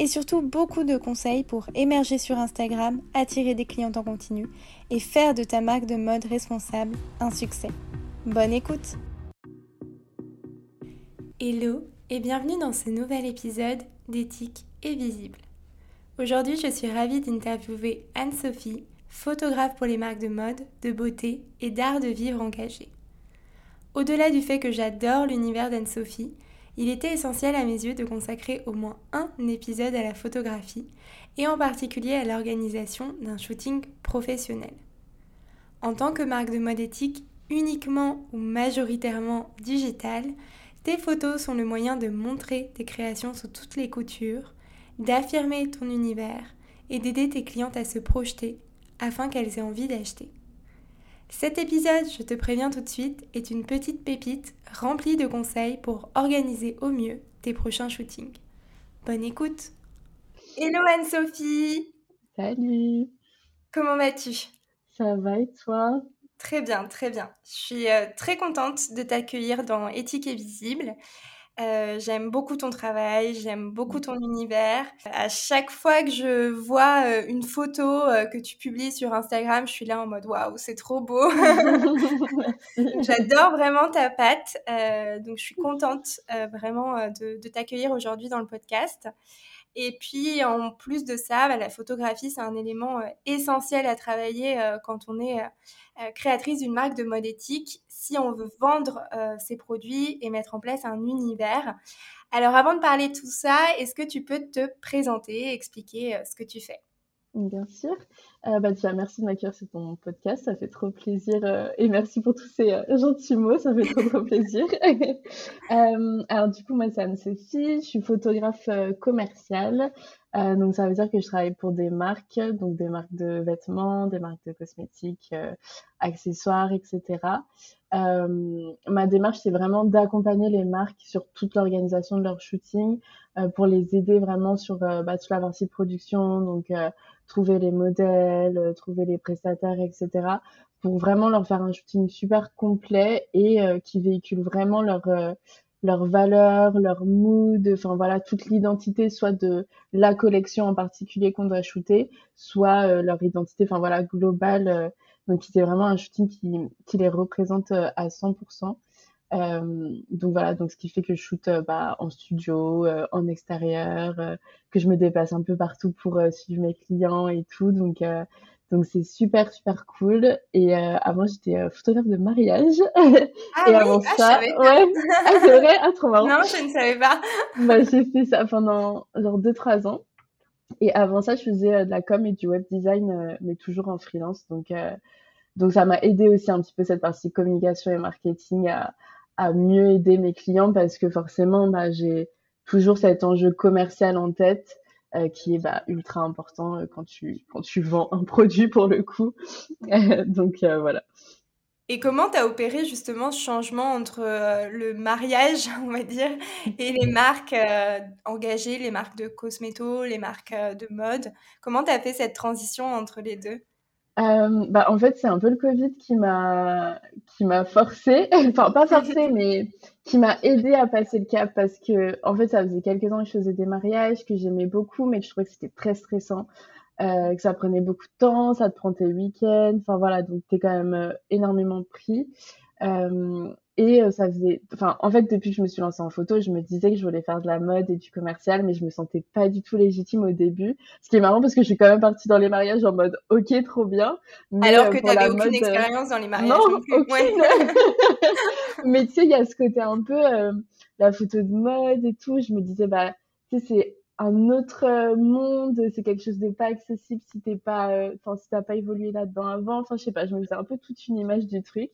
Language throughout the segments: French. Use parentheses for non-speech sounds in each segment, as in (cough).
et surtout beaucoup de conseils pour émerger sur Instagram, attirer des clients en continu et faire de ta marque de mode responsable un succès. Bonne écoute Hello et bienvenue dans ce nouvel épisode d'Éthique et Visible. Aujourd'hui, je suis ravie d'interviewer Anne-Sophie, photographe pour les marques de mode, de beauté et d'art de vivre engagé. Au-delà du fait que j'adore l'univers d'Anne-Sophie, il était essentiel à mes yeux de consacrer au moins un épisode à la photographie et en particulier à l'organisation d'un shooting professionnel. En tant que marque de mode éthique uniquement ou majoritairement digitale, tes photos sont le moyen de montrer tes créations sous toutes les coutures, d'affirmer ton univers et d'aider tes clientes à se projeter afin qu'elles aient envie d'acheter. Cet épisode, je te préviens tout de suite, est une petite pépite remplie de conseils pour organiser au mieux tes prochains shootings. Bonne écoute Hello Anne-Sophie Salut Comment vas-tu? Ça va et toi? Très bien, très bien. Je suis euh, très contente de t'accueillir dans Éthique et Visible. Euh, j'aime beaucoup ton travail, j'aime beaucoup ton univers. À chaque fois que je vois euh, une photo euh, que tu publies sur Instagram, je suis là en mode waouh, c'est trop beau. (laughs) J'adore vraiment ta patte. donc je suis contente vraiment de, de t'accueillir aujourd'hui dans le podcast. Et puis, en plus de ça, bah, la photographie, c'est un élément essentiel à travailler quand on est créatrice d'une marque de mode éthique, si on veut vendre ses produits et mettre en place un univers. Alors, avant de parler de tout ça, est-ce que tu peux te présenter expliquer ce que tu fais? Bien sûr. Euh, bah, déjà, merci de m'accueillir sur ton podcast. Ça fait trop plaisir. Euh, et merci pour tous ces euh, gentils mots. Ça fait trop, trop plaisir. (laughs) Alors, du coup, moi, c'est Anne-Sophie. Je suis photographe commerciale. donc, ça veut dire que je travaille pour des marques, donc des marques de vêtements, des marques de cosmétiques, accessoires, etc. ma démarche, c'est vraiment d'accompagner les marques sur toute l'organisation de leur shooting pour les aider vraiment sur bah, toute la partie production, donc trouver les modèles, euh, trouver les prestataires, etc. pour vraiment leur faire un shooting super complet et euh, qui véhicule vraiment leur euh, leur valeur, leur mood, enfin voilà, toute l'identité, soit de la collection en particulier qu'on doit shooter, soit leur identité, enfin voilà, globale. donc c'est vraiment un shooting qui, qui les représente à 100%. Euh, donc voilà, donc ce qui fait que je shoot euh, bah, en studio, euh, en extérieur, que je me dépasse un peu partout pour suivre mes clients et tout. Donc donc c'est super super cool. Et avant j'étais photographe de mariage. (laughs) Ah et avant ah, ça, ouais, ah, c'est vrai, ah trop marrant. Non, je ne savais pas. bah, j'ai fait ça pendant genre deux trois ans. Et avant ça, je faisais de la com et du web design, mais toujours en freelance. Donc donc ça m'a aidé aussi un petit peu cette partie communication et marketing à, à mieux aider mes clients parce que forcément, bah, j'ai toujours cet enjeu commercial en tête euh, qui est bah, ultra important euh, quand, tu, quand tu vends un (laughs) produit pour le coup. (laughs) Donc euh, voilà. Et comment tu as opéré justement ce changement entre le mariage, (laughs) on va dire, et les marques engagées, les marques de cosméto, les marques de mode? Comment tu as fait cette transition entre les deux? Euh, bah, en fait, c'est un peu le Covid qui m'a qui m'a forcé, (laughs) enfin pas forcé, (laughs) mais qui m'a aidé à passer le cap parce que en fait, ça faisait quelques ans que je faisais des mariages que j'aimais beaucoup, mais que je trouvais que c'était très stressant, euh, que ça prenait beaucoup de temps, ça te prend tes week-ends, enfin voilà, donc t'es quand même euh, énormément pris. Euh, et euh, ça faisait, enfin, en fait, depuis que je me suis lancée en photo, je me disais que je voulais faire de la mode et du commercial, mais je me sentais pas du tout légitime au début. Ce qui est marrant parce que je suis quand même partie dans les mariages en mode, ok, trop bien. Mais Alors euh, que tu n'avais aucune expérience dans les mariages. Non, aucune. (laughs) (laughs) mais tu sais, il y a ce côté un peu, la photo de mode et tout. Je me disais, bah, tu sais, c'est un autre monde, c'est quelque chose de pas accessible si t'es pas, enfin, si t'as pas évolué là-dedans avant. Enfin, je sais pas, je me faisais un peu toute une image du truc.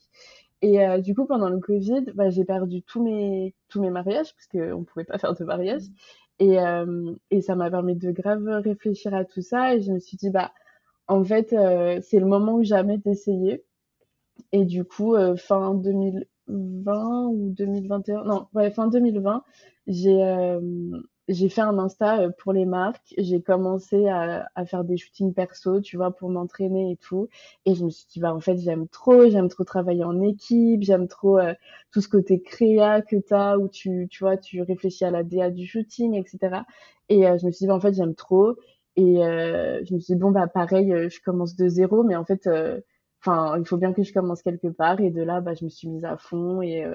Et euh, du coup, pendant le Covid, bah, j'ai perdu tous mes, tous mes mariages parce qu'on ne pouvait pas faire de mariage. Et, euh, et ça m'a permis de grave réfléchir à tout ça. Et je me suis dit, bah, en fait, euh, c'est le moment ou jamais d'essayer. Et du coup, fin 2020 ou 2021, non, ouais, fin 2020, j'ai j'ai fait un Insta euh, pour les marques. J'ai commencé à, à, faire des shootings perso, tu vois, pour m'entraîner et tout. Et je me suis dit, bah, en fait, j'aime trop, j'aime trop travailler en équipe, j'aime trop euh, tout ce côté créa que tu as, où tu, tu vois, tu réfléchis à la DA du shooting, etc. Et euh, je me suis dit, bah, en fait, j'aime trop. Et je me suis dit, bon, bah, pareil, je commence de zéro, mais en fait, enfin, il faut bien que je commence quelque part. Et de là, bah, je me suis mise à fond et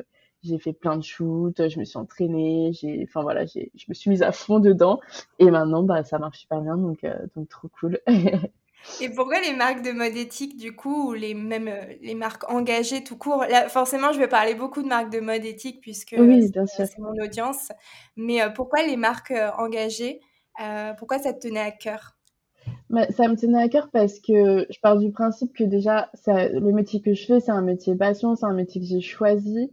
j'ai fait plein de shoots, je me suis entraînée, j'ai, enfin voilà, j'ai, je me suis mise à fond dedans. Et maintenant, bah, ça marche super bien, donc, euh, donc trop cool. Et pourquoi les marques de mode éthique, du coup, ou les, même euh, les marques engagées tout court? Là, forcément, je vais parler beaucoup de marques de mode éthique puisque c'est mon audience. Mais euh, pourquoi les marques engagées Pourquoi ça te tenait à cœur? Bah, ça me tenait à cœur parce que je pars du principe que déjà, ça, le métier que je fais, c'est un métier passion, c'est un métier que j'ai choisi.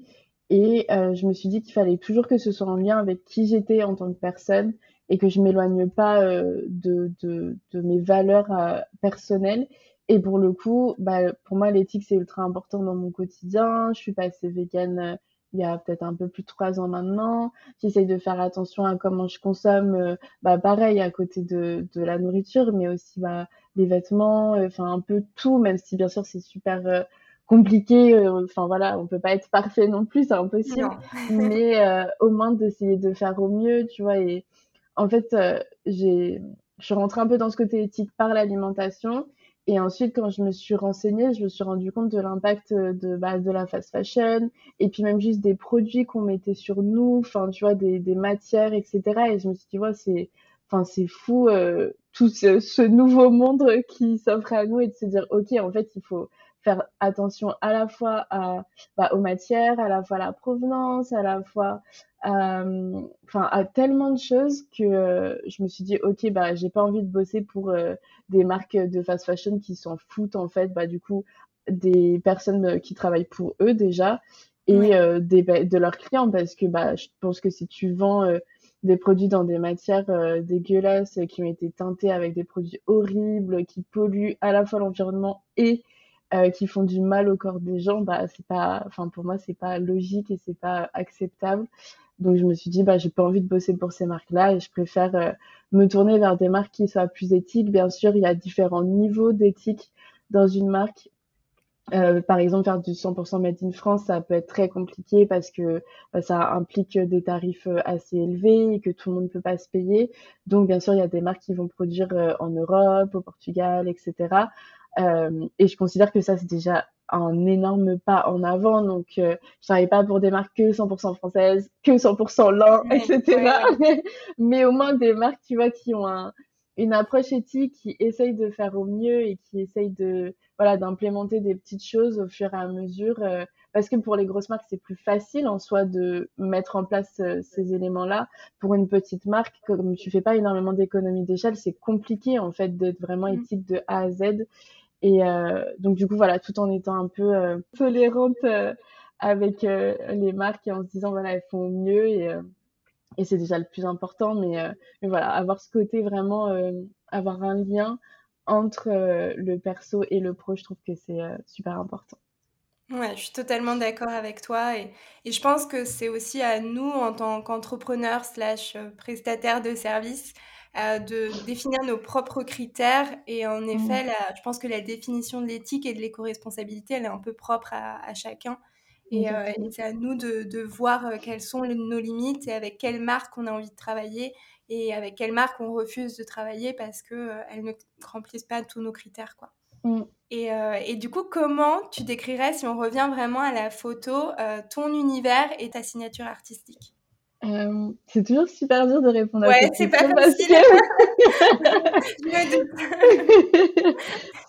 Et euh, je me suis dit qu'il fallait toujours que ce soit en lien avec qui j'étais en tant que personne et que je m'éloigne pas euh, de, de, de, mes valeurs euh, personnelles. Et pour le coup, bah, pour moi, l'éthique, c'est ultra important dans mon quotidien. Je suis passée végane il y a peut-être un peu plus de trois ans maintenant. J'essaye de faire attention à comment je consomme, bah, pareil, à côté de, de la nourriture, mais aussi bah, les vêtements, enfin un peu tout, même si bien sûr c'est super compliqué. Euh, enfin voilà, on peut pas être parfait non plus, c'est impossible. (laughs) Mais euh, au moins d'essayer de faire au mieux, tu vois. Et en fait, euh, j'ai, je suis rentrée un peu dans ce côté éthique par l'alimentation. Et ensuite, quand je me suis renseignée, je me suis rendu compte de l'impact de, bah, de la fast fashion et puis même juste des produits qu'on mettait sur nous, enfin, tu vois, des, des matières, etc. Et je me suis dit, ouais, c'est, enfin, c'est fou, tout ce, ce, nouveau monde qui s'offre à nous et de se dire, OK, en fait, il faut, faire attention à la fois à, bah, aux matières, à la fois à la provenance, à la fois euh, à tellement de choses que euh, je me suis dit ok bah j'ai pas envie de bosser pour euh, des marques de fast fashion qui s'en foutent en fait. Bah du coup des personnes qui travaillent pour eux déjà et des, de leurs clients parce que bah je pense que si tu vends des produits dans des matières dégueulasses qui ont été teintées avec des produits horribles qui polluent à la fois l'environnement et euh, qui font du mal au corps des gens, bah c'est pas, enfin pour moi c'est pas logique et c'est pas acceptable. Donc je me suis dit bah j'ai pas envie de bosser pour ces marques-là et je préfère euh, me tourner vers des marques qui soient plus éthiques. Bien sûr, il y a différents niveaux d'éthique dans une marque. Euh, par exemple, faire du 100% made in France, ça peut être très compliqué parce que bah, ça implique des tarifs euh, assez élevés et que tout le monde ne peut pas se payer. Donc, bien sûr, il y a des marques qui vont produire en Europe, au Portugal, etc. Euh, et je considère que ça, c'est déjà un énorme pas en avant. Donc, euh, je travaille pas pour des marques que 100% françaises, que 100% lent, etc. Mais au moins des marques, tu vois, qui ont un, une approche éthique, qui essayent de faire au mieux et qui essayent de, voilà, d'implémenter des petites choses au fur et à mesure. Euh, parce que pour les grosses marques, c'est plus facile en soi de mettre en place euh, ces éléments-là. Pour une petite marque, comme tu fais pas énormément d'économies d'échelle, c'est compliqué en fait d'être vraiment mmh. éthique de A à Z. Et euh, donc du coup voilà, tout en étant un peu euh, tolérante euh, avec les marques et en se disant voilà elles font mieux et et c'est déjà le plus important. Mais mais voilà, avoir ce côté vraiment avoir un lien entre le perso et le pro, je trouve que c'est super important. Ouais, je suis totalement d'accord avec toi et, et je pense que c'est aussi à nous en tant qu'entrepreneurs slash prestataires de services euh, de définir nos propres critères. Et en mmh. effet, je pense que la définition de l'éthique et de l'éco-responsabilité, elle est un peu propre à, chacun. Et, euh, c'est à nous de, voir euh, quelles sont nos limites et avec quelle marque on a envie de travailler et avec quelle marque on refuse de travailler parce qu'elles ne remplissent pas tous nos critères. Quoi. Mmh. Et, et, du coup, comment tu décrirais, si on revient vraiment à la photo, ton univers et ta signature artistique? Euh, c'est toujours super dur de répondre à cette question. Ouais, c'est pas (laughs)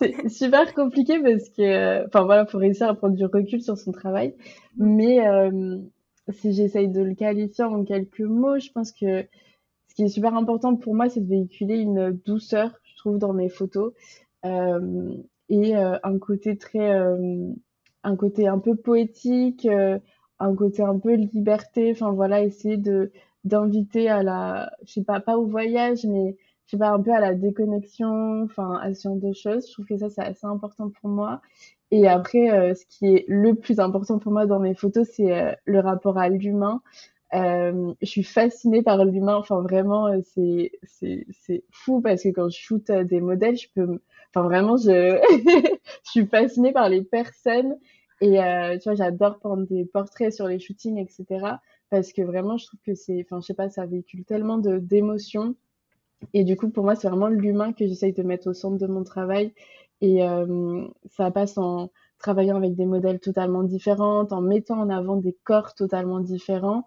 (laughs) c'est super compliqué parce que, enfin voilà, faut réussir à prendre du recul sur son travail. Mais euh, si j'essaye de le qualifier en quelques mots, je pense que ce qui est super important pour moi, c'est de véhiculer une douceur, je trouve, dans mes photos. Euh, et un côté très, un côté un peu poétique, un côté un peu liberté, enfin voilà, essayer de d'inviter à la, je sais pas, pas au voyage, mais je sais pas, un peu à la déconnexion, enfin, à ce genre de choses. Je trouve que ça, c'est assez important pour moi. Et après, euh, ce qui est le plus important pour moi dans mes photos, c'est euh, le rapport à l'humain. Euh, je suis fascinée par l'humain. Enfin, vraiment, c'est c'est fou parce que quand je shoot des modèles, je peux, enfin vraiment, je (laughs) je suis fascinée par les personnes. Et tu vois, j'adore prendre des portraits sur les shootings, etc. Parce que vraiment, je trouve que c'est, enfin, je sais pas, ça véhicule tellement d'émotions. Et du coup, pour moi, c'est vraiment l'humain que j'essaye de mettre au centre de mon travail. Et euh, ça passe en travaillant avec des modèles totalement différents, en mettant en avant des corps totalement différents.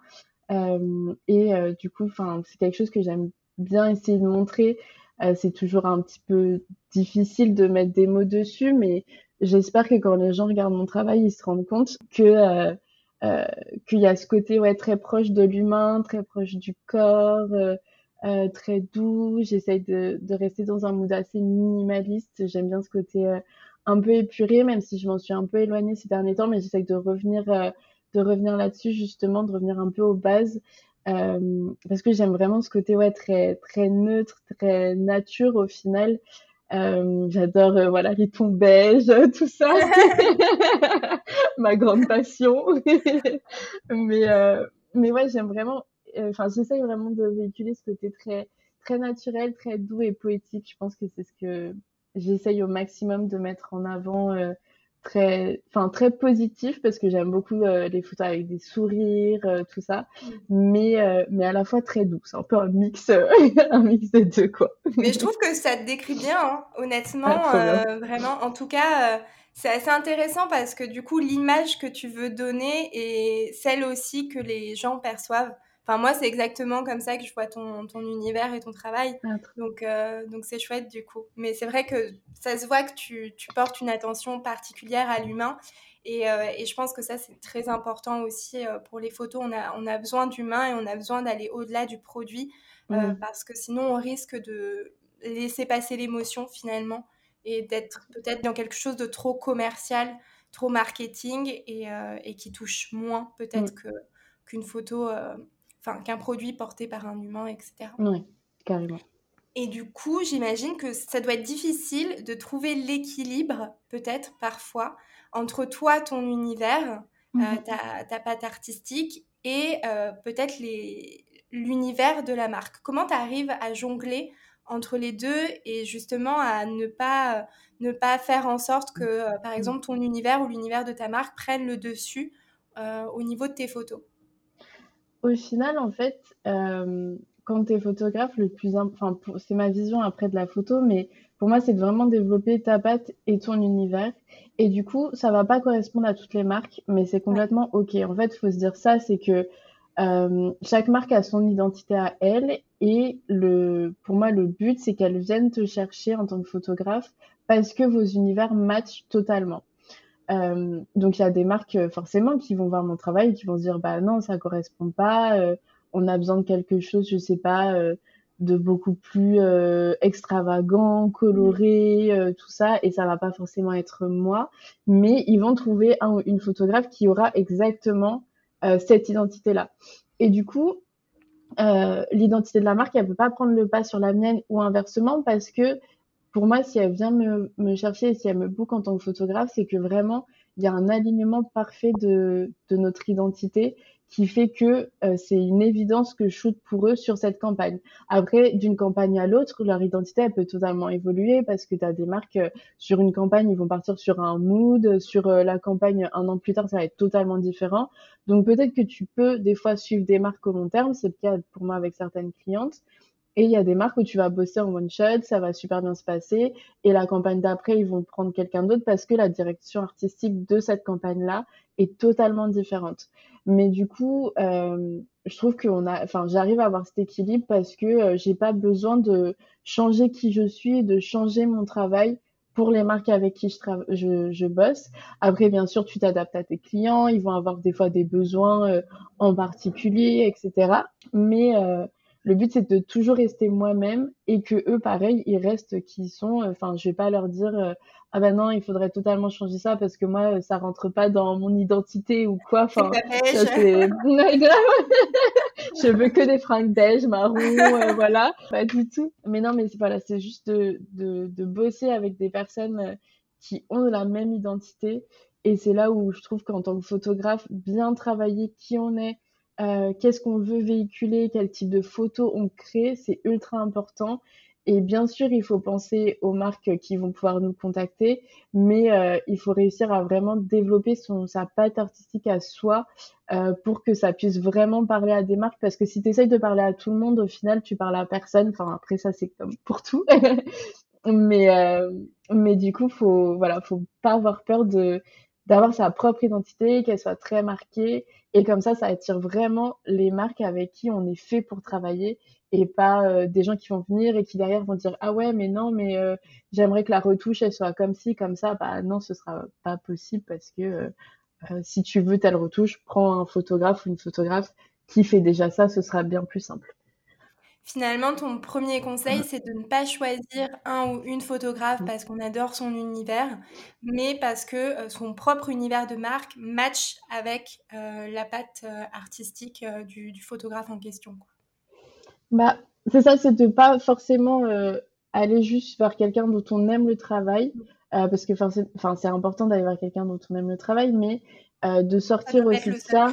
Euh, et euh, du coup, c'est quelque chose que j'aime bien essayer de montrer. Euh, c'est toujours un petit peu difficile de mettre des mots dessus, mais j'espère que quand les gens regardent mon travail, ils se rendent compte que euh, euh, qu'il y a ce côté ouais très proche de l'humain, très proche du corps, euh, très doux. J'essaye de, de, rester dans un mood assez minimaliste. J'aime bien ce côté euh, un peu épuré, même si je m'en suis un peu éloignée ces derniers temps, mais j'essaye de revenir, euh, de revenir là-dessus justement, de revenir un peu aux bases. parce que j'aime vraiment ce côté ouais très très neutre, très nature au final. J'adore voilà les tons beige, tout ça, (laughs) (laughs) ma grande passion. (laughs) mais mais ouais, j'aime vraiment euh, enfin, j'essaye vraiment de véhiculer ce côté très, très naturel, très doux et poétique. Je pense que c'est ce que j'essaye au maximum de mettre en avant. Euh, très enfin très positif parce que j'aime beaucoup euh, les photos avec des sourires tout ça. Mais mais à la fois très doux. C'est un peu un mix (laughs) un mix des deux quoi. Mais je trouve que ça te décrit bien hein, honnêtement ah, vraiment. En tout cas c'est assez intéressant parce que du coup l'image que tu veux donner est celle aussi que les gens perçoivent Enfin, moi, c'est exactement comme ça que je vois ton, ton univers et ton travail. Donc, euh, donc c'est chouette du coup. Mais c'est vrai que ça se voit que tu, tu portes une attention particulière à l'humain. Et, euh, et, je pense que ça, c'est très important aussi euh, pour les photos. On a, on a besoin d'humain et on a besoin d'aller au-delà du produit mmh. parce que sinon, on risque de laisser passer l'émotion finalement et d'être peut-être dans quelque chose de trop commercial, trop marketing et, et qui touche moins peut-être mmh. que qu'une photo enfin qu'un produit porté par un humain, etc. Oui, carrément. Et du coup, j'imagine que ça doit être difficile de trouver l'équilibre, peut-être parfois, entre toi, ton univers, euh, mhm. ta, ta, patte artistique, et euh, peut-être l'univers de la marque. Comment tu arrives à jongler entre les deux et justement à ne pas, ne pas faire en sorte que, euh, par mhm. exemple, ton univers ou l'univers de ta marque prennent le dessus au niveau de tes photos? Au final, en fait, euh, quand tu es photographe, le plus enfin, c'est ma vision après de la photo, mais pour moi, c'est de vraiment développer ta patte et ton univers. Et du coup, ça va pas correspondre à toutes les marques, mais c'est complètement OK. En fait, il faut se dire ça, c'est que euh, chaque marque a son identité à elle et le, pour moi, le but, c'est qu'elle vienne te chercher en tant que photographe parce que vos univers matchent totalement. Euh, donc il y a des marques euh, forcément qui vont voir mon travail qui vont se dire bah non ça correspond pas, euh, on a besoin de quelque chose je sais pas de beaucoup plus extravagant, coloré, tout ça et ça va pas forcément être moi, mais ils vont trouver un, une photographe qui aura exactement cette identité là. Et du coup l'identité de la marque elle peut pas prendre le pas sur la mienne ou inversement parce que pour moi, si elle vient me, me chercher et si elle me book en tant que photographe, c'est que vraiment, il y a un alignement parfait de, de notre identité qui fait que euh, c'est une évidence que je shoot pour eux sur cette campagne. Après, d'une campagne à l'autre, leur identité, elle peut totalement évoluer parce que tu as des marques, euh, sur une campagne, ils vont partir sur un mood, sur euh, la campagne, un an plus tard, ça va être totalement différent. Donc peut-être que tu peux des fois suivre des marques au long terme, c'est le cas pour moi avec certaines clientes, et il y a des marques où tu vas bosser en one shot, ça va super bien se passer. Et la campagne d'après, ils vont prendre quelqu'un d'autre parce que la direction artistique de cette campagne-là est totalement différente. Mais du coup, euh, je trouve qu'on a, enfin, j'arrive à avoir cet équilibre parce que euh, j'ai pas besoin de changer qui je suis, de changer mon travail pour les marques avec qui je, je, je bosse. Après, bien sûr, tu t'adaptes à tes clients, ils vont avoir des fois des besoins euh, en particulier, etc. Mais euh, le but c'est de toujours rester moi-même et que eux pareil ils restent qui sont. Enfin je vais pas leur dire ah ben non il faudrait totalement changer ça parce que moi ça rentre pas dans mon identité ou quoi. Enfin c'est (laughs) (laughs) je veux que des fringues beige marron euh, voilà. Pas du tout. Mais non mais voilà c'est juste de, de, de bosser avec des personnes qui ont la même identité. Et c'est là où je trouve qu'en tant que photographe bien travailler qui on est euh, qu'est-ce qu'on veut véhiculer, quel type de photos on crée, c'est ultra important. Et bien sûr, il faut penser aux marques qui vont pouvoir nous contacter, mais euh, il faut réussir à vraiment développer son, sa patte artistique à soi euh, pour que ça puisse vraiment parler à des marques. Parce que si tu essayes de parler à tout le monde, au final, tu parles à personne. Enfin, après, ça, c'est comme pour tout. (laughs) mais, mais du coup, faut, voilà, faut pas avoir peur de d'avoir sa propre identité, qu'elle soit très marquée. Et comme ça, ça attire vraiment les marques avec qui on est fait pour travailler et pas euh, des gens qui vont venir et qui derrière vont dire ah ouais mais non mais euh, j'aimerais que la retouche elle soit comme ci comme ça bah non ce sera pas possible parce que euh, si tu veux telle retouche prends un photographe ou une photographe qui fait déjà ça ce sera bien plus simple Finalement, ton premier conseil, c'est de ne pas choisir un ou une photographe mmh. parce qu'on adore son univers, mais parce que son propre univers de marque match avec la patte artistique du, photographe en question. Bah, c'est ça, c'est de pas forcément aller juste vers quelqu'un dont on aime le travail, mmh. parce que c'est important d'aller vers quelqu'un dont on aime le travail, mais de sortir aussi de ça.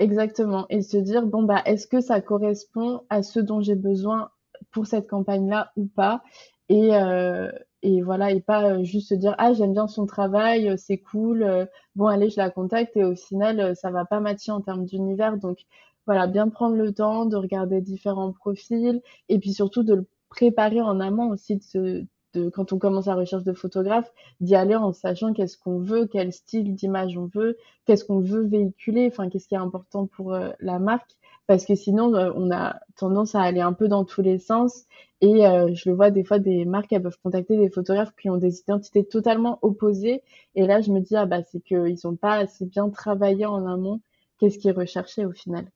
Exactement. Et se dire, bon, bah, est-ce que ça correspond à ce dont j'ai besoin pour cette campagne-là ou pas? Et, euh, et voilà, et pas euh, juste se dire, ah, j'aime bien son travail, euh, c'est cool, bon, allez, je la contacte, et au final, ça va pas matcher en termes d'univers. Donc, voilà, bien prendre le temps de regarder différents profils, et puis surtout de le préparer en amont aussi de se, quand on commence la recherche de photographe, d'y aller en sachant qu'est-ce qu'on veut, quel style d'image on veut, qu'est-ce qu'on veut véhiculer, enfin qu'est-ce qui est important pour euh, la marque, parce que sinon euh, on a tendance à aller un peu dans tous les sens. Et euh, je le vois des fois, des marques elles peuvent contacter des photographes qui ont des identités totalement opposées. Et là, je me dis ah bah c'est qu'ils n'ont pas assez bien travaillé en amont. Qu'est-ce qu'ils recherchaient au final?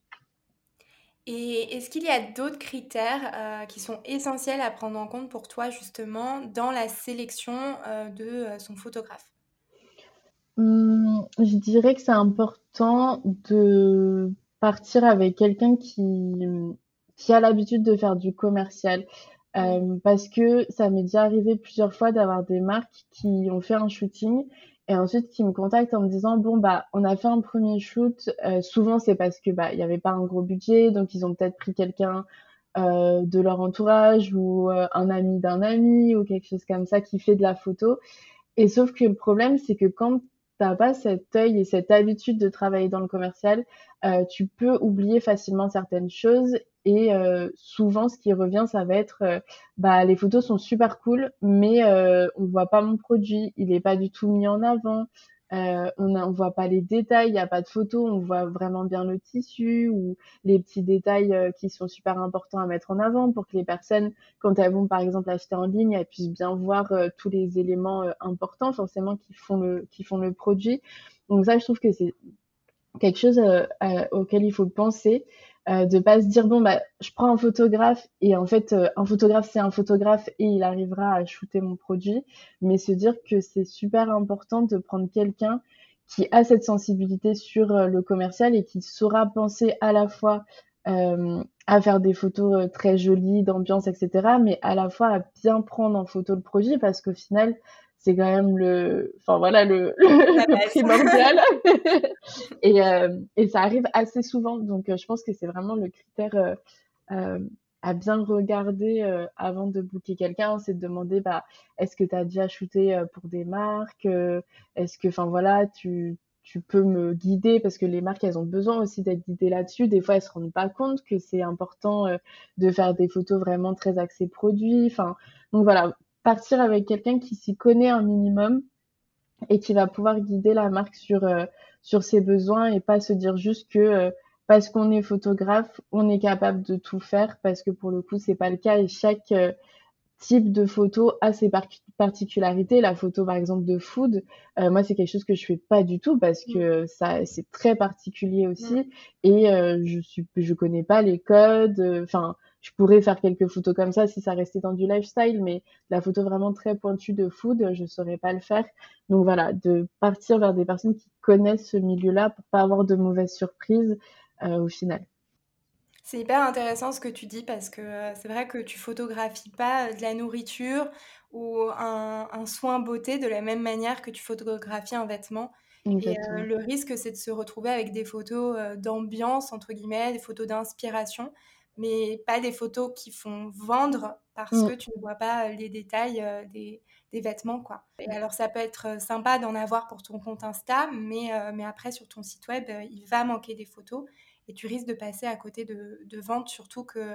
Et est-ce qu'il y a d'autres critères euh, qui sont essentiels à prendre en compte pour toi justement dans la sélection euh, de euh, son photographe? Mmh, Je dirais que c'est important de partir avec quelqu'un qui, qui a l'habitude de faire du commercial. parce que ça m'est déjà arrivé plusieurs fois d'avoir des marques qui ont fait un shooting et ensuite qui me contactent en me disant bon bah on a fait un premier shoot. Euh, souvent c'est parce que bah il y avait pas un gros budget donc ils ont peut-être pris quelqu'un euh, de leur entourage ou euh, un ami d'un ami ou quelque chose comme ça qui fait de la photo. Et sauf que le problème c'est que quand t'as pas cet œil et cette habitude de travailler dans le commercial tu peux oublier facilement certaines choses et euh, souvent, ce qui revient, ça va être, euh, bah, les photos sont super cool, mais euh, on voit pas mon produit, il est pas du tout mis en avant. Euh, on ne voit pas les détails, il n'y a pas de photos, on voit vraiment bien le tissu ou les petits détails qui sont super importants à mettre en avant pour que les personnes, quand elles vont par exemple acheter en ligne, elles puissent bien voir tous les éléments importants forcément qui font le qui font le produit. Donc ça, je trouve que c'est quelque chose auquel il faut penser euh, de pas se dire bon bah je prends un photographe et en fait euh, un photographe c'est un photographe et il arrivera à shooter mon produit. Mais se dire que c'est super important de prendre quelqu'un qui a cette sensibilité sur euh, le commercial et qui saura penser à la fois à faire des photos très jolies d'ambiance etc mais à la fois à bien prendre en photo le produit parce qu'au final c'est quand même le, enfin voilà le, (laughs) le primordial. (laughs) (laughs) et, euh, et ça arrive assez souvent, donc euh, je pense que c'est vraiment le critère euh, euh à bien regarder avant de booker quelqu'un, c'est de demander bah est-ce que tu as déjà shooté pour des marques, est-ce que, enfin voilà, tu tu peux me guider? Parce que les marques elles ont besoin aussi d'être guidées là-dessus. Des fois elles se rendent pas compte que c'est important de faire des photos vraiment très axées produits. Enfin donc voilà, partir avec quelqu'un qui s'y connaît un minimum et qui va pouvoir guider la marque sur, euh, sur ses besoins et pas se dire juste que euh, parce qu'on est photographe, on est capable de tout faire parce que pour le coup, c'est pas le cas et chaque euh, type de photo a ses particularités. La photo, par exemple, de food, moi, c'est quelque chose que je fais pas du tout parce que ça, c'est très particulier aussi et je suis, je connais pas les codes. Enfin, je pourrais faire quelques photos comme ça si ça restait dans du lifestyle, mais la photo vraiment très pointue de food, je saurais pas le faire. Donc voilà, de partir vers des personnes qui connaissent ce milieu-là pour pas avoir de mauvaises surprises euh, au final. C'est hyper intéressant ce que tu dis parce que euh, c'est vrai que tu photographies pas de la nourriture ou un, soin beauté de la même manière que tu photographies un vêtement. Et euh, le risque, c'est de se retrouver avec des photos d'ambiance, entre guillemets, des photos d'inspiration mais pas des photos qui font vendre parce mm. que tu ne vois pas les détails euh, des, des, vêtements. Quoi. Et alors, ça peut être euh, sympa d'en avoir pour ton compte Insta, mais, euh, mais après, sur ton site web, il va manquer des photos et tu risques de passer à côté de, de ventes, surtout que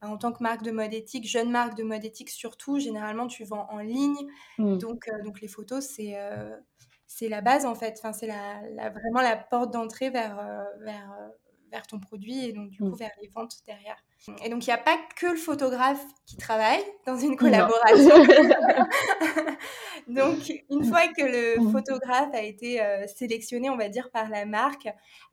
bah, en tant que marque de mode éthique, jeune marque de mode éthique surtout, généralement, tu vends en ligne. Mm. Donc, donc, les photos, c'est c'est la base en fait. Enfin, c'est la, la, vraiment la porte d'entrée vers, vers, vers ton produit et donc du coup mm. vers les ventes derrière. Et donc il n'y a pas que le photographe qui travaille dans une collaboration. (laughs) donc une fois que le mm. photographe a été euh, sélectionné, on va dire, par la marque,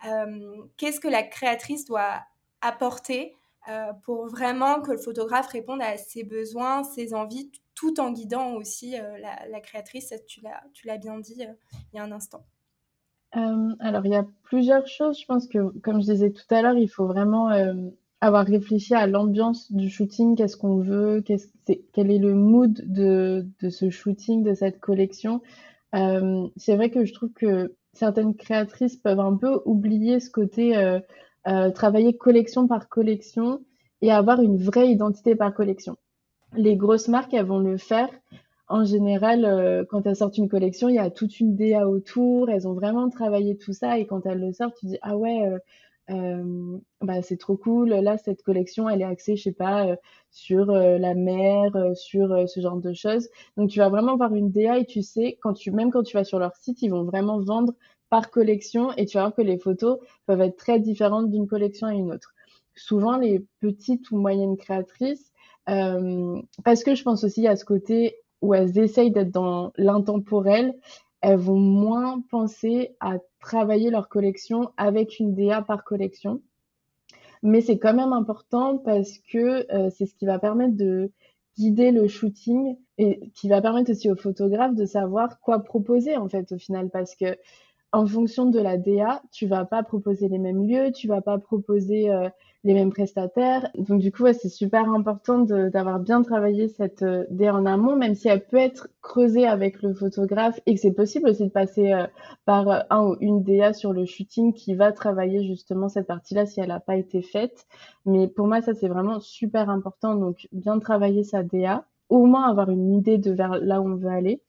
euh, qu'est-ce que la créatrice doit apporter euh, pour vraiment que le photographe réponde à ses besoins, ses envies, tout en guidant aussi la, la, créatrice, tu l'as bien dit il y a un instant. Euh, alors, il y a plusieurs choses. Je pense que, comme je disais tout à l'heure, il faut vraiment euh, avoir réfléchi à l'ambiance du shooting. Qu'est-ce qu'on veut? Qu'est-ce, Quel est le mood de, de ce shooting, de cette collection? Euh, C'est vrai que je trouve que certaines créatrices peuvent un peu oublier ce côté travailler collection par collection et avoir une vraie identité par collection. Les grosses marques, elles vont le faire en général, euh, quand elles sortent une collection, il y a toute une DA autour. Elles ont vraiment travaillé tout ça. Et quand elles le sortent, tu dis, ah ouais, euh, euh, bah, c'est trop cool. Là, cette collection, elle est axée, je sais pas, sur la mer, sur ce genre de choses. Donc, tu vas vraiment avoir une DA et tu sais, quand tu, même quand tu vas sur leur site, ils vont vraiment vendre par collection et tu vas voir que les photos peuvent être très différentes d'une collection à une autre. Souvent, les petites ou moyennes créatrices, parce que je pense aussi à ce côté où elles essayent d'être dans l'intemporel, elles vont moins penser à travailler leur collection avec une DA par collection. Mais c'est quand même important parce que euh, c'est ce qui va permettre de guider le shooting et qui va permettre aussi aux photographes de savoir quoi proposer en fait au final parce que en fonction de la DA, tu vas pas proposer les mêmes lieux, tu vas pas proposer euh, les mêmes prestataires. Donc du coup, c'est super important d'avoir bien travaillé cette euh, DA en amont, même si elle peut être creusée avec le photographe et que c'est possible aussi de passer euh, par un ou une DA sur le shooting qui va travailler justement cette partie-là si elle n'a pas été faite. Mais pour moi, ça c'est vraiment super important. Donc bien travailler sa DA, au moins avoir une idée de vers là où on veut aller.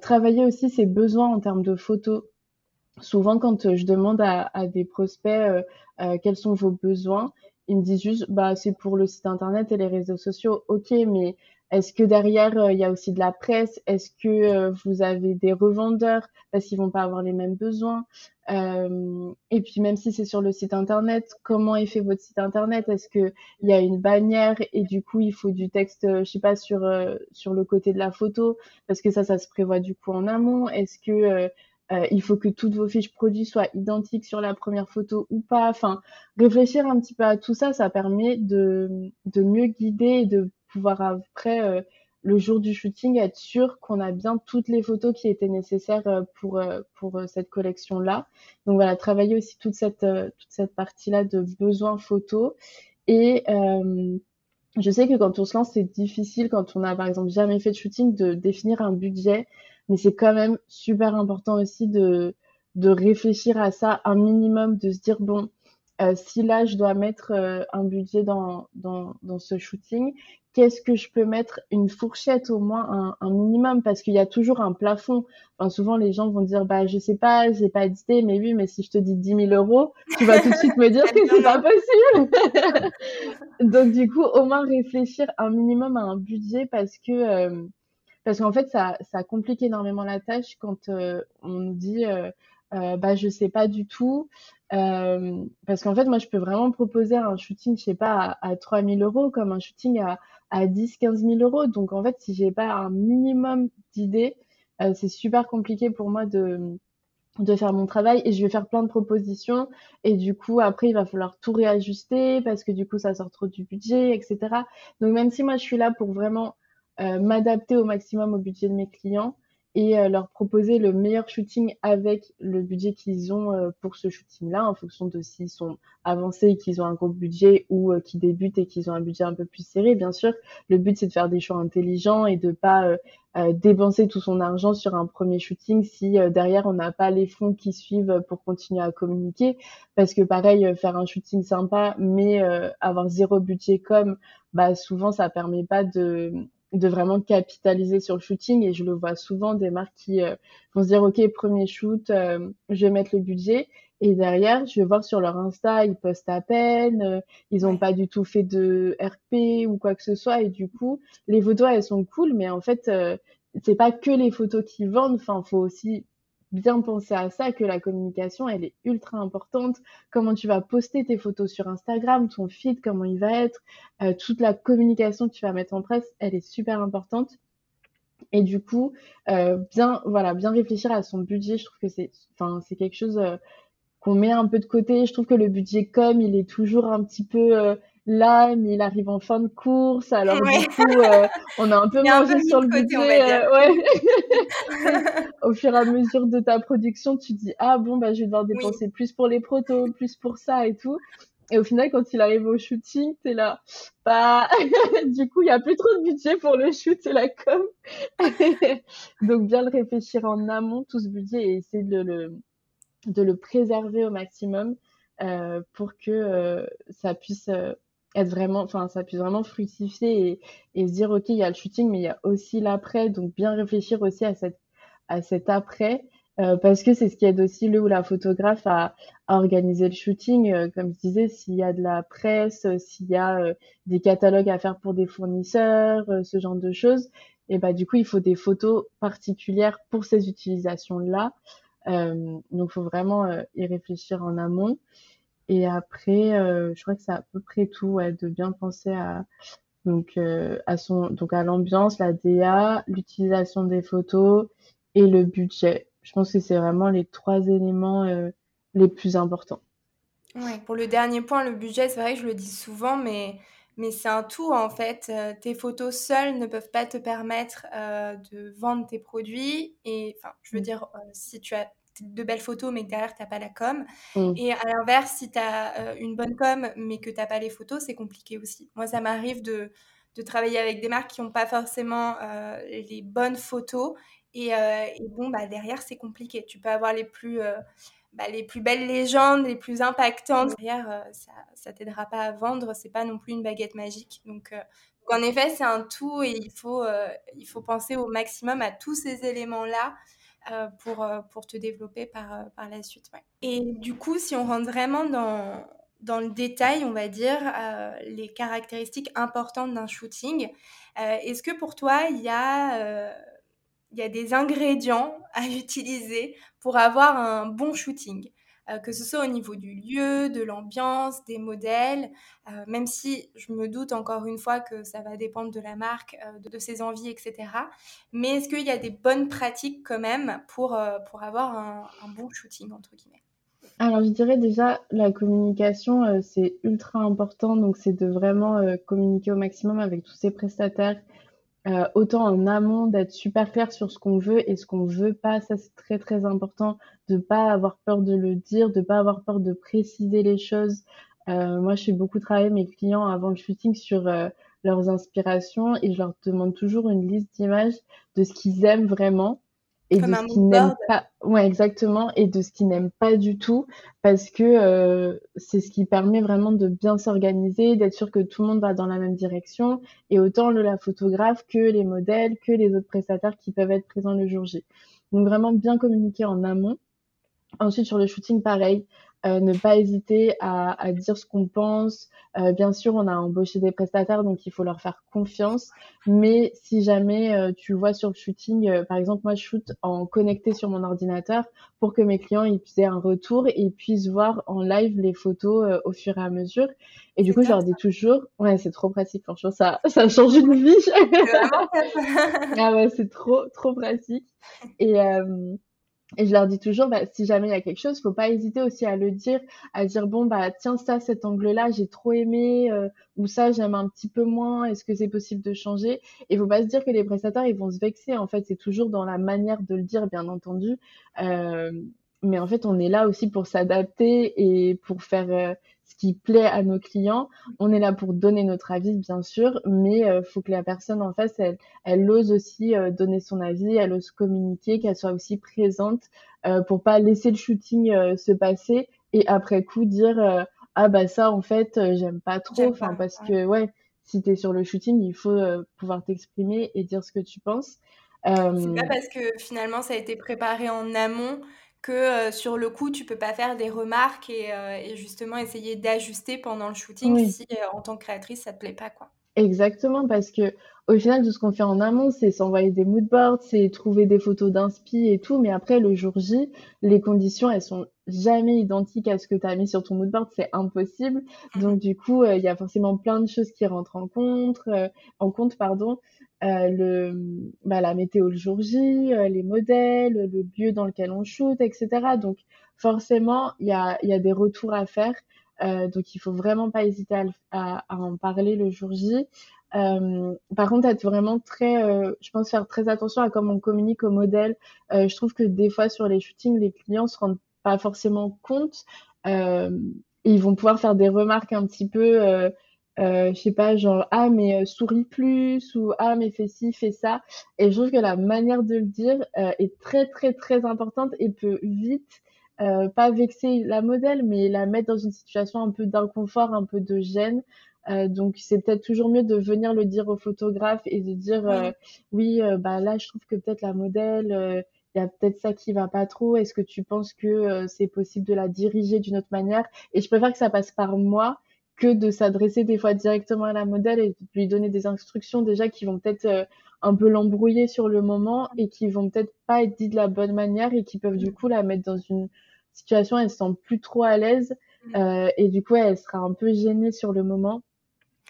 travailler aussi ses besoins en termes de photos souvent quand euh, je demande à, des prospects euh, euh, quels sont vos besoins, ils me disent juste bah c'est pour le site internet et les réseaux sociaux. Ok, mais est-ce que derrière il y a aussi de la presse? Est-ce que vous avez des revendeurs parce qu'ils vont pas avoir les mêmes besoins? Et puis même si c'est sur le site internet, comment est fait votre site internet? Est-ce que il y a une bannière et du coup il faut du texte, je sais pas sur sur le côté de la photo? Parce que ça ça se prévoit du coup en amont. Est-ce que euh, il faut que toutes vos fiches produits soient identiques sur la première photo ou pas. Enfin, réfléchir un petit peu à tout ça, ça permet de, de mieux guider et de pouvoir après, euh, le jour du shooting, être sûr qu'on a bien toutes les photos qui étaient nécessaires euh, pour, pour cette collection-là. Donc voilà, travailler aussi toute cette, toute cette partie-là de besoins photos. Et je sais que quand on se lance, c'est difficile quand on a par exemple jamais fait de shooting de définir un budget mais c'est quand même super important aussi de, de réfléchir à ça un minimum, de se dire, bon, euh, si là, je dois mettre euh, un budget dans, dans, dans ce shooting, qu'est-ce que je peux mettre une fourchette au moins un, un minimum? Parce qu'il y a toujours un plafond. Enfin, souvent les gens vont dire bah je sais pas, j'ai pas d'idée, mais oui, mais si je te dis 10 000 euros, tu vas tout de suite me dire (laughs) que c'est pas possible. (laughs) Donc du coup, au moins réfléchir un minimum à un budget parce que euh, parce qu'en fait, ça, complique énormément la tâche quand euh, on nous dit euh, euh, bah je sais pas du tout. Euh, parce qu'en fait, moi, je peux vraiment proposer un shooting, je sais pas, à, à 3000 euros, comme un shooting à, à 10, 15 000 euros. Donc, en fait, si j'ai pas un minimum d'idées, c'est super compliqué pour moi de, de faire mon travail et je vais faire plein de propositions et du coup après il va falloir tout réajuster parce que du coup ça sort trop du budget etc donc même si moi je suis là pour vraiment euh, m'adapter au maximum au budget de mes clients et euh, leur proposer le meilleur shooting avec le budget qu'ils ont euh, pour ce shooting-là, en fonction de s'ils sont avancés et qu'ils ont un gros budget ou euh, qui débutent et qu'ils ont un budget un peu plus serré. Bien sûr, le but c'est de faire des choix intelligents et de pas dépenser tout son argent sur un premier shooting si derrière on n'a pas les fonds qui suivent pour continuer à communiquer. Parce que pareil, faire un shooting sympa mais avoir zéro budget comme, bah souvent ça permet pas de de vraiment capitaliser sur le shooting et je le vois souvent des marques qui euh, vont se dire ok premier shoot euh, je vais mettre le budget. Et derrière je vais voir sur leur insta ils postent à peine euh, ils ont pas du tout fait de RP ou quoi que ce soit. Et du coup les photos elles sont cool mais en fait c'est pas que les photos qui vendent. Enfin faut aussi bien penser à ça, que la communication, elle est ultra importante. Comment tu vas poster tes photos sur Instagram, ton feed, comment il va être, euh, toute la communication que tu vas mettre en presse, elle est super importante. Et du coup, euh, bien, voilà, bien réfléchir à son budget, je trouve que c'est, enfin, c'est quelque chose euh, qu'on met un peu de côté. Je trouve que le budget com, il est toujours un petit peu là, mais il arrive en fin de course, alors du coup, euh, on a un peu mangé sur le budget. Euh, ouais. (laughs) Au fur et à mesure de ta production, tu dis ah bon bah je vais devoir dépenser plus pour les protos, plus pour ça et tout. Et au final, quand il arrive au shooting, t'es là, bah, (laughs) du coup, il y a plus trop de budget pour le shoot et la com. (laughs) Donc, bien le réfléchir en amont, tout ce budget, et essayer de le, de le préserver au maximum euh, pour que euh, ça puisse euh, être vraiment, enfin, ça puisse vraiment fructifier et, se dire, OK, il y a le shooting, mais il y a aussi l'après. Donc, bien réfléchir aussi à cette, à cet après. Euh, parce que c'est ce qui aide aussi le ou la photographe à, organiser le shooting. Euh, comme je disais, s'il y a de la presse, euh, s'il y a des catalogues à faire pour des fournisseurs, ce genre de choses, et bah du coup il faut des photos particulières pour ces utilisations-là. donc il faut vraiment y réfléchir en amont. Et après, euh, je crois que c'est à peu près tout, ouais, de bien penser à donc euh, à son donc à l'ambiance, la DA, l'utilisation des photos et le budget. Je pense que c'est vraiment les trois éléments euh, les plus importants. Ouais, pour le dernier point, le budget, c'est vrai que je le dis souvent, mais mais c'est un tout en fait. tes photos seules ne peuvent pas te permettre de vendre tes produits. Et enfin, je veux mmh. dire, si tu as de belles photos, mais derrière, tu n'as pas la com. Mm. Et à l'inverse, si tu as euh, une bonne com, mais que tu n'as pas les photos, c'est compliqué aussi. Moi, ça m'arrive de, de, travailler avec des marques qui n'ont pas forcément euh, les bonnes photos. Et, euh, et bon, bah, derrière, c'est compliqué. Tu peux avoir les plus, bah, les plus belles légendes, les plus impactantes. Derrière, ça ne t'aidera pas à vendre. C'est pas non plus une baguette magique. Donc, en effet, c'est un tout et il faut, il faut penser au maximum à tous ces éléments-là euh, pour, euh, pour te développer par, euh, par la suite. Et du coup, si on rentre vraiment dans, dans le détail, on va dire, les caractéristiques importantes d'un shooting, est-ce que pour toi, il y a il y a des ingrédients à (laughs) utiliser pour avoir un bon shooting? Euh, que ce soit au niveau du lieu, de l'ambiance, des modèles, euh, même si je me doute encore une fois que ça va dépendre de la marque, euh, de, ses envies, etc. Mais est-ce qu'il y a des bonnes pratiques quand même pour, pour avoir un, bon shooting, entre guillemets? Alors, je dirais déjà, la communication, c'est ultra important. Donc, c'est de vraiment communiquer au maximum avec tous ces prestataires, euh, autant en amont d'être super clair sur ce qu'on veut et ce qu'on veut pas. Ça, c'est très, très important de pas avoir peur de le dire, de pas avoir peur de préciser les choses. Euh, moi, je fais beaucoup travailler mes clients avant le shooting sur euh, leurs inspirations et je leur demande toujours une liste d'images de ce qu'ils aiment vraiment et de ce qu'ils n'aiment pas. Ouais, exactement. Et de ce qu'ils n'aiment pas du tout, parce que euh, c'est ce qui permet vraiment de bien s'organiser, d'être sûr que tout le monde va dans la même direction, et autant le la photographe que les modèles, que les autres prestataires qui peuvent être présents le jour J. Donc vraiment bien communiquer en amont. Ensuite, sur le shooting, pareil, euh, ne pas hésiter à, à dire ce qu'on pense. Euh, bien sûr, on a embauché des prestataires, donc il faut leur faire confiance. Mais si jamais euh, tu vois sur le shooting, par exemple, moi, je shoot en connecté sur mon ordinateur pour que mes clients ils puissent un retour et puissent voir en live les photos au fur et à mesure. Et du coup, je leur dis toujours, ouais, c'est trop pratique. Franchement, ça, (laughs) ça change une vie. ah ouais, c'est trop, trop pratique. Et Et je leur dis toujours, bah, si jamais il y a quelque chose, faut pas hésiter aussi à le dire, à dire bon bah tiens ça cet angle-là j'ai trop aimé euh, ou ça j'aime un petit peu moins. Est-ce que c'est possible de changer? Et faut pas se dire que les prestataires ils vont se vexer. En fait c'est toujours dans la manière de le dire bien entendu. Euh, mais en fait on est là aussi pour s'adapter et pour faire euh, ce qui plaît à nos clients. On est là pour donner notre avis, bien sûr, mais il euh, faut que la personne en face, elle, elle ose aussi euh, donner son avis, elle ose communiquer, qu'elle soit aussi présente pour pas laisser le shooting se passer et après coup dire ah bah ça en fait j'aime pas trop, enfin parce que ouais, si tu es sur le shooting, il faut pouvoir t'exprimer et dire ce que tu penses. C'est pas parce que finalement ça a été préparé en amont que euh, sur le coup, tu peux pas faire des remarques et, euh, et justement essayer d'ajuster pendant le shooting si euh, en tant que créatrice ça te plaît pas quoi. Exactement, parce que au final, tout ce qu'on fait en amont, c'est s'envoyer des moodboards, c'est trouver des photos d'inspi et tout, mais après, le jour J, les conditions, elles sont jamais identiques à ce que tu as mis sur ton moodboard, c'est impossible. Mmh. Donc, du coup, il y a forcément plein de choses qui rentrent en compte, en compte, pardon. Euh, le, bah, la météo le jour J, euh, les modèles, le lieu dans lequel on shoot, etc. Donc forcément, il y a, y a des retours à faire. Euh, donc il faut vraiment pas hésiter à, à, à en parler le jour J. Euh, par contre, être vraiment très, euh, je pense faire très attention à comment on communique au modèle. je trouve que des fois sur les shootings, les clients se rendent pas forcément compte. ils vont pouvoir faire des remarques un petit peu euh, je sais pas, genre ah mais euh, souris plus ou ah mais fais ci, fais ça. Et je trouve que la manière de le dire euh, est très très très importante et peut vite euh, pas vexer la modèle, mais la mettre dans une situation un peu d'inconfort, un peu de gêne. donc c'est peut-être toujours mieux de venir le dire au photographe et de dire oui, bah là je trouve que peut-être la modèle il y a peut-être ça qui va pas trop. Est-ce que tu penses que c'est possible de la diriger d'une autre manière? Et je préfère que ça passe par moi que de s'adresser des fois directement à la modèle et de lui donner des instructions déjà qui vont peut-être euh, un peu l'embrouiller sur le moment et qui vont peut-être pas être dit de la bonne manière et qui peuvent du coup la mettre dans une situation elle se sent plus trop à l'aise mm. euh, et du coup elle sera un peu gênée sur le moment.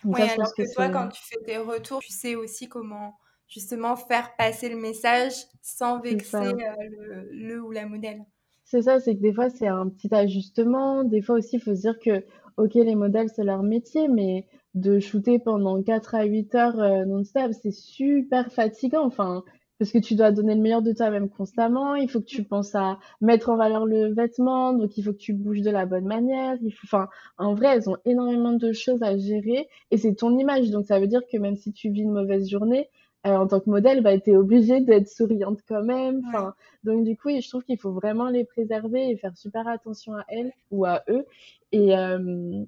Donc oui, alors que, toi quand tu fais tes retours, tu sais aussi comment justement faire passer le message sans vexer euh, le, le ou la modèle. C'est ça, c'est que des fois c'est un petit ajustement, des fois aussi il faut se dire que ok, les modèles, c'est leur métier, mais de shooter pendant 4 à 8 heures euh, non-stop, c'est super fatigant. Enfin, parce que tu dois donner le meilleur de toi-même constamment. Il faut que tu penses à mettre en valeur le vêtement, donc il faut que tu bouges de la bonne manière. Il faut, enfin, en vrai, elles ont énormément de choses à gérer et c'est ton image. Donc ça veut dire que même si tu vis une mauvaise journée, en tant que modèle, bah, tu es obligée d'être souriante quand même. Enfin, Donc du coup, je trouve qu'il faut vraiment les préserver et faire super attention à elles ou à eux. Et, euh,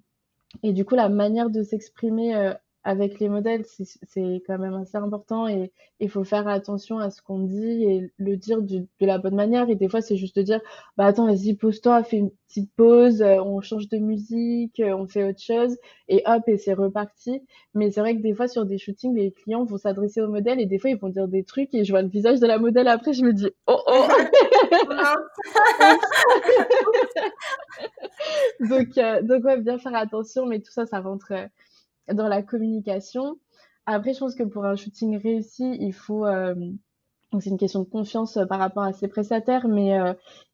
et du coup, la manière de s'exprimer euh, avec les modèles, c'est quand même assez important et il faut faire attention à ce qu'on dit et le dire de la bonne manière. Et des fois, c'est juste de dire, bah attends, vas-y, pose-toi, fais une petite pause, euh, on change de musique, euh, on fait autre chose et hop, et c'est reparti. Mais c'est vrai que des fois, sur des shootings, les clients vont s'adresser au modèle et des fois, ils vont dire des trucs et je vois le visage de la modèle après, je me dis, oh oh (laughs) (laughs) donc, euh, donc ouais, bien faire attention, mais tout ça, ça rentre dans la communication. Après, je pense que pour un shooting réussi, il faut. Euh, c'est une question de confiance euh, par rapport à ses prestataires, mais euh,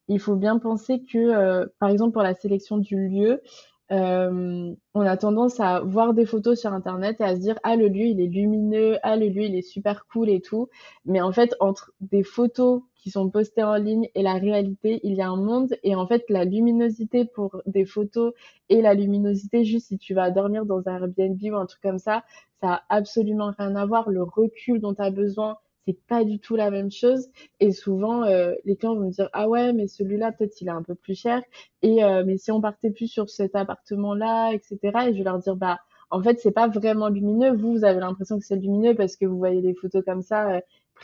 il faut bien penser que, par exemple, pour la sélection du lieu, on a tendance à voir des photos sur Internet et à se dire ah le lieu il est lumineux, ah le lieu il est super cool et tout. Mais en fait entre des photos qui sont postées en ligne et la réalité, il y a un monde. Et en fait, la luminosité pour des photos et la luminosité juste si tu vas dormir dans un Airbnb ou un truc comme ça, ça a absolument rien à voir. Le recul dont tu as besoin, c'est pas du tout la même chose. Et souvent, euh, les clients vont me dire ah ouais, mais celui-là peut-être il est un peu plus cher. Et euh, mais si on partait plus sur cet appartement-là, etc. Et je vais leur dire bah en fait c'est pas vraiment lumineux. Vous, vous avez l'impression que c'est lumineux parce que vous voyez des photos comme ça. Euh,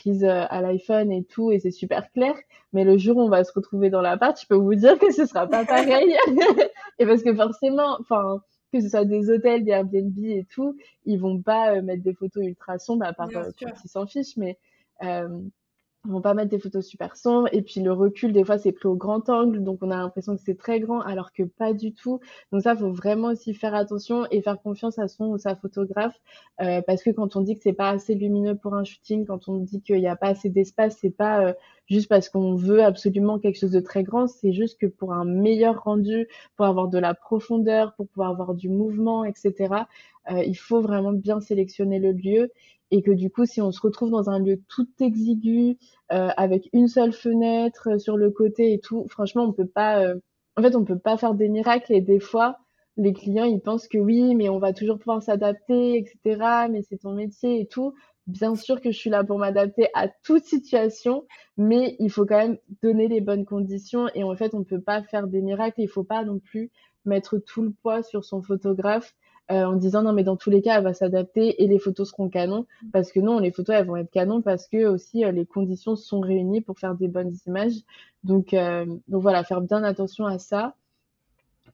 euh, à l'iPhone et tout, et c'est super clair. Mais le jour où on va se retrouver dans l'appart, je peux vous dire que ce sera pas pareil. (laughs) et parce que forcément, enfin, que ce soit des hôtels, des Airbnb et tout, ils vont pas euh, mettre des photos ultra sombres, à part euh, s'en fichent, mais Ils vont pas mettre des photos super sombres et puis le recul des fois c'est pris au grand angle donc on a l'impression que c'est très grand alors que pas du tout. Donc ça faut vraiment aussi faire attention et faire confiance à son ou sa photographe euh, parce que quand on dit que c'est pas assez lumineux pour un shooting, quand on dit qu'il n'y a pas assez d'espace, c'est pas euh, juste parce qu'on veut absolument quelque chose de très grand, c'est juste que pour un meilleur rendu, pour avoir de la profondeur, pour pouvoir avoir du mouvement, etc. Euh, il faut vraiment bien sélectionner le lieu et que du coup, si on se retrouve dans un lieu tout exigu, euh, avec une seule fenêtre euh, sur le côté et tout, franchement, on peut pas, euh, en fait, on peut pas faire des miracles et des fois, les clients, ils pensent que oui, mais on va toujours pouvoir s'adapter, etc. Mais c'est ton métier et tout. Bien sûr que je suis là pour m'adapter à toute situation, mais il faut quand même donner les bonnes conditions et en fait, on peut pas faire des miracles. Il faut pas non plus mettre tout le poids sur son photographe euh, en disant non mais dans tous les cas elle va s'adapter et les photos seront canon parce que non les photos elles vont être canon parce que aussi euh, les conditions sont réunies pour faire des bonnes images. Donc euh, donc voilà faire bien attention à ça.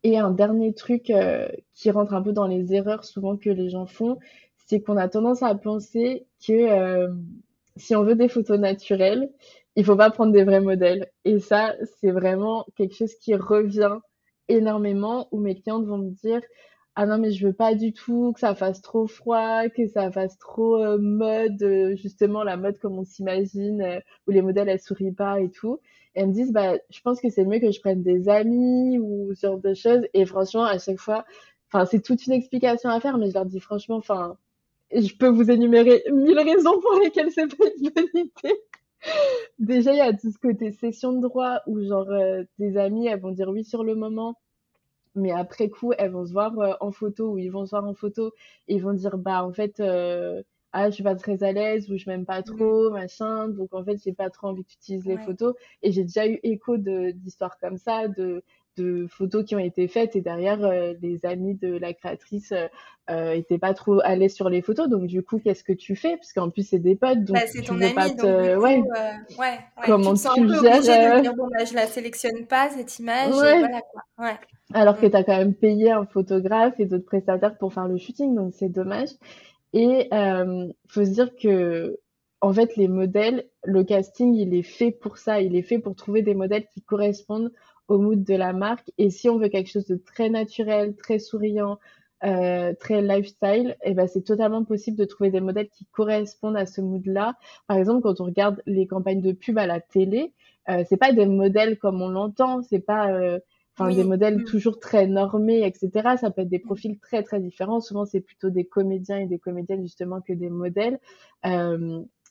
Et un dernier truc qui rentre un peu dans les erreurs souvent que les gens font c'est qu'on a tendance à penser que si on veut des photos naturelles il faut pas prendre des vrais modèles. Et ça c'est vraiment quelque chose qui revient énormément où mes clientes vont me dire ah non mais je veux pas du tout que ça fasse trop froid, que ça fasse trop euh, mode, euh, justement la mode comme on s'imagine, euh, où les modèles elles sourient pas et tout. Et elles me disent bah je pense que c'est mieux que je prenne des amis ou ce genre de choses. Et franchement à chaque fois, enfin c'est toute une explication à faire, mais je leur dis franchement, enfin je peux vous énumérer mille raisons pour lesquelles c'est pas une bonne idée. Déjà il y a tout ce côté session de droit où genre des amis elles vont dire oui sur le moment mais après coup, elles vont se voir euh, en photo ou ils vont se voir en photo et ils vont dire bah en fait euh, ah je suis pas très à l'aise ou je m'aime pas trop machin. Donc en fait j'ai pas trop envie que tu utilises les photos. Et j'ai déjà eu écho de d'histoires comme ça de de photos qui ont été faites et derrière euh, les amis de la créatrice euh, étaient pas trop l'aise sur les photos donc du coup qu'est-ce que tu fais? Parce qu'en plus c'est des potes donc bah, tu ton ami, pas donc, te coup, ouais. ouais, ouais comment tu, tu un le peu gères de euh, dire bon bah je la sélectionne pas cette image et ouais. voilà quoi ouais alors que Mm. tu as quand même payé un photographe et d'autres prestataires pour faire le shooting, donc c'est dommage. Et euh, faut se dire que, en fait, les modèles, le casting, il est fait pour ça. Il est fait pour trouver des modèles qui correspondent au mood de la marque. Et si on veut quelque chose de très naturel, très souriant, euh, très lifestyle, et ben c'est totalement possible de trouver des modèles qui correspondent à ce mood-là. Par exemple, quand on regarde les campagnes de pub à la télé, euh, c'est pas des modèles comme on l'entend, c'est pas euh, enfin des oui modèles Mm. toujours très normés, etc. Ça peut être des profils très très différents. Souvent, c'est plutôt des comédiens et des comédiennes justement que des modèles.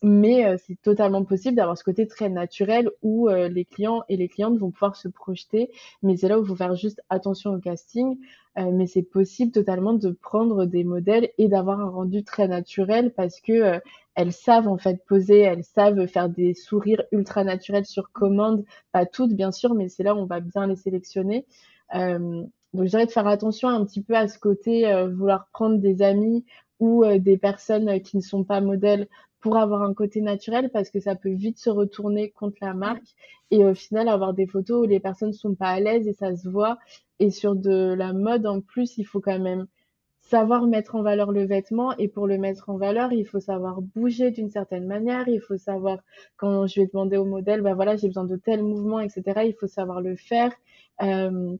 Mais euh, c'est totalement possible d'avoir ce côté très naturel où euh, les clients et les clientes vont pouvoir se projeter. Mais c'est là où il faut faire juste attention au casting. Euh, mais c'est possible totalement de prendre des modèles et d'avoir un rendu très naturel parce que elles savent en fait poser, elles savent faire des sourires ultra naturels sur commande. Pas toutes bien sûr, mais c'est là où on va bien les sélectionner. Euh, donc je dirais de faire attention un petit peu à ce côté euh, vouloir prendre des amis ou euh, des personnes qui ne sont pas modèles pour avoir un côté naturel parce que ça peut vite se retourner contre la marque et au final avoir des photos où les personnes sont pas à l'aise et ça se voit. Et sur de la mode en plus il faut quand même savoir mettre en valeur le vêtement et pour le mettre en valeur il faut savoir bouger d'une certaine manière il faut savoir quand je vais demander au modèle ben voilà j'ai besoin de tel mouvement etc il faut savoir le faire. Euh,